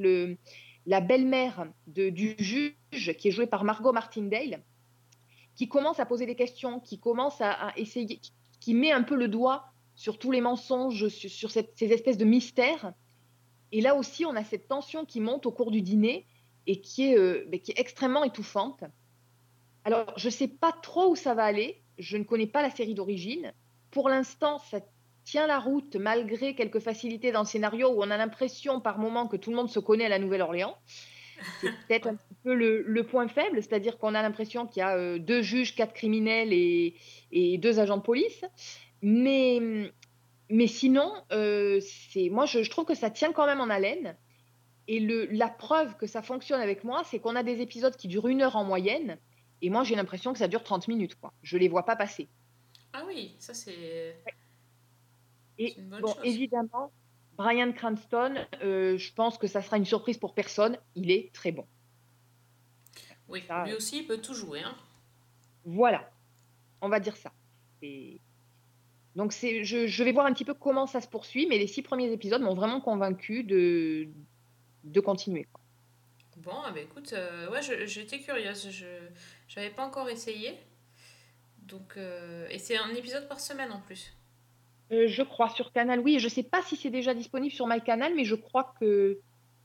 la belle-mère du juge, qui est jouée par Margot Martindale, qui commence à poser des questions, qui commence à, essayer, qui, met un peu le doigt sur tous les mensonges, sur, ces espèces de mystères. Et là aussi, on a cette tension qui monte au cours du dîner et qui est, euh, qui est extrêmement étouffante. Alors, je ne sais pas trop où ça va aller. Je ne connais pas la série d'origine. Pour l'instant, ça tient la route malgré quelques facilités dans le scénario où on a l'impression par moment que tout le monde se connaît à la Nouvelle-Orléans. C'est peut-être un petit peu le, le point faible, c'est-à-dire qu'on a l'impression qu'il y a euh, deux juges, quatre criminels et, et deux agents de police. Mais, mais sinon, euh, c'est, moi, je, je trouve que ça tient quand même en haleine. Et le, la preuve que ça fonctionne avec moi, c'est qu'on a des épisodes qui durent une heure en moyenne. Et moi, j'ai l'impression que ça dure 30 minutes. Quoi. Je les vois pas passer. Ah oui, ça c'est. Et une bonne bon, chose. évidemment, Brian Cranston, euh, je pense que ça sera une surprise pour personne. Il est très bon. Oui, Ça, lui aussi, il peut tout jouer. Hein. Voilà, on va dire ça. Et donc c'est, je, je vais voir un petit peu comment ça se poursuit, mais les six premiers épisodes m'ont vraiment convaincu de, de continuer. Bon, ah bah écoute, euh, ouais, j'étais curieuse. Je n'avais pas encore essayé. Donc, euh, et c'est un épisode par semaine en plus. Euh, je crois sur Canal, oui. Je ne sais pas si c'est déjà disponible sur MyCanal, mais je crois que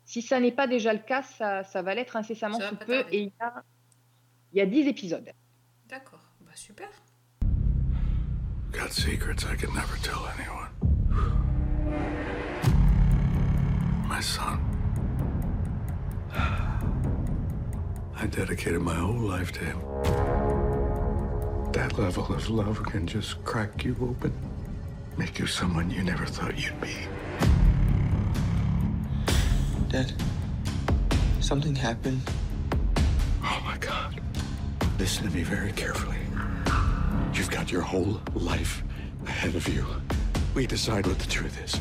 si ça n'est pas déjà le cas, ça, ça va l'être incessamment sous peu. tarder. Et il y a, il y a 10 épisodes. D'accord, bah super. Got secrets I could never tell anyone. My son. I dedicated my whole life to him. That level of love can just crack you open, make you someone you never thought you'd be. Dad, something happened. Oh my God. Listen to me very carefully. You've got your whole life ahead of you. We decide what the truth is.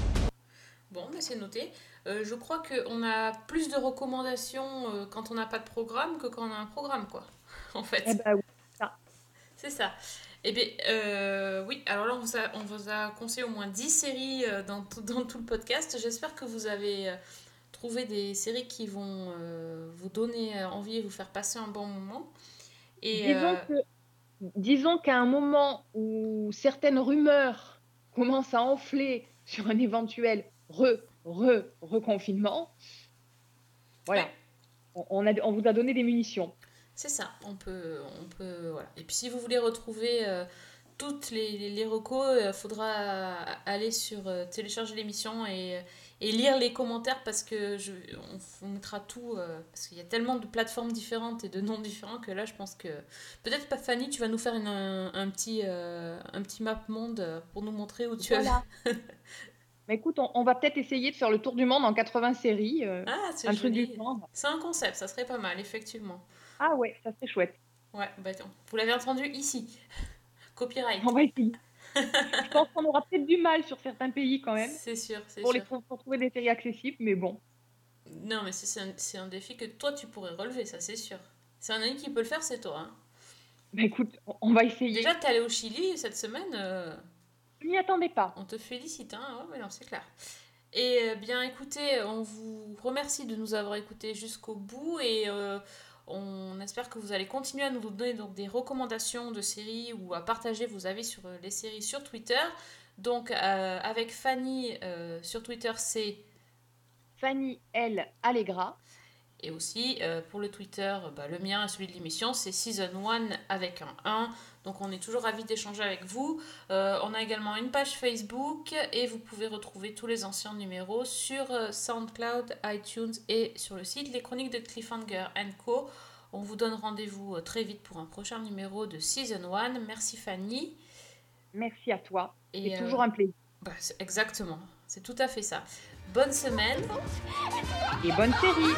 Bon, mais c'est noté. Euh, je crois qu'on a plus de recommandations euh, quand on n'a pas de programme que quand on a un programme, quoi. En fait. Eh ben oui, ça. C'est ça. Eh bien, euh, oui, alors là, on vous a, on vous a conseillé au moins 10 séries dans, tout- dans tout le podcast. J'espère que vous avez trouvé des séries qui vont vous donner envie et vous faire passer un bon moment. Et, Disons que, disons qu'à un moment où certaines rumeurs commencent à enfler sur un éventuel re, re, reconfinement, voilà, on, on a, on vous a donné des munitions. C'est ça, on peut, on peut, voilà. Et puis si vous voulez retrouver euh, toutes les, les, les recos, il faudra aller sur euh, télécharger l'émission et, et lire les commentaires parce que je, on, on mettra tout, euh, parce qu'il y a tellement de plateformes différentes et de noms différents que là je pense que peut-être pas Fanny, tu vas nous faire une- un, un petit, euh, un petit map monde euh, pour nous montrer où tu Voilà. as. Mais écoute, on, on va peut-être essayer de faire le tour du monde en 80 séries. euh, Ah, c'est un truc du. C'est un concept, ça serait pas mal, effectivement. Ah ouais, ça c'est chouette. Ouais, bah attends, vous l'avez entendu ici. Copyright. On va essayer. Je pense qu'on aura peut-être du mal sur certains pays quand même. C'est sûr, c'est pour, sûr. pour, pour trouver des séries accessibles, mais bon. Non, mais c'est- un, défi que toi tu pourrais relever, ça c'est sûr. C'est un ami qui peut le faire, c'est toi. hein. Bah écoute, on- va essayer. Déjà, t'es allé au Chili cette semaine. euh, m'y attendais pas. On te félicite, hein. Mais non, c'est clair. Et euh, bien, écoutez, on vous remercie de nous avoir écoutés jusqu'au bout et euh, on espère que vous allez continuer à nous donner donc, des recommandations de séries ou à partager vos avis sur euh, les séries sur Twitter. Donc, euh, avec Fanny euh, sur Twitter, c'est Fanny L. Allegra. Et aussi, euh, pour le Twitter, bah, le mien et celui de l'émission, c'est Season 1 avec un 1. Donc on est toujours ravis d'échanger avec vous. Euh, on a également une page Facebook et vous pouvez retrouver tous les anciens numéros sur euh, SoundCloud, iTunes et sur le site Les Chroniques de Cliffhanger Co. On vous donne rendez-vous très vite pour un prochain numéro de Season 1. Merci Fanny. Merci à toi. Et, C'est toujours un plaisir. Bah, exactement, c'est tout à fait ça. Bonne semaine. Et bonne série.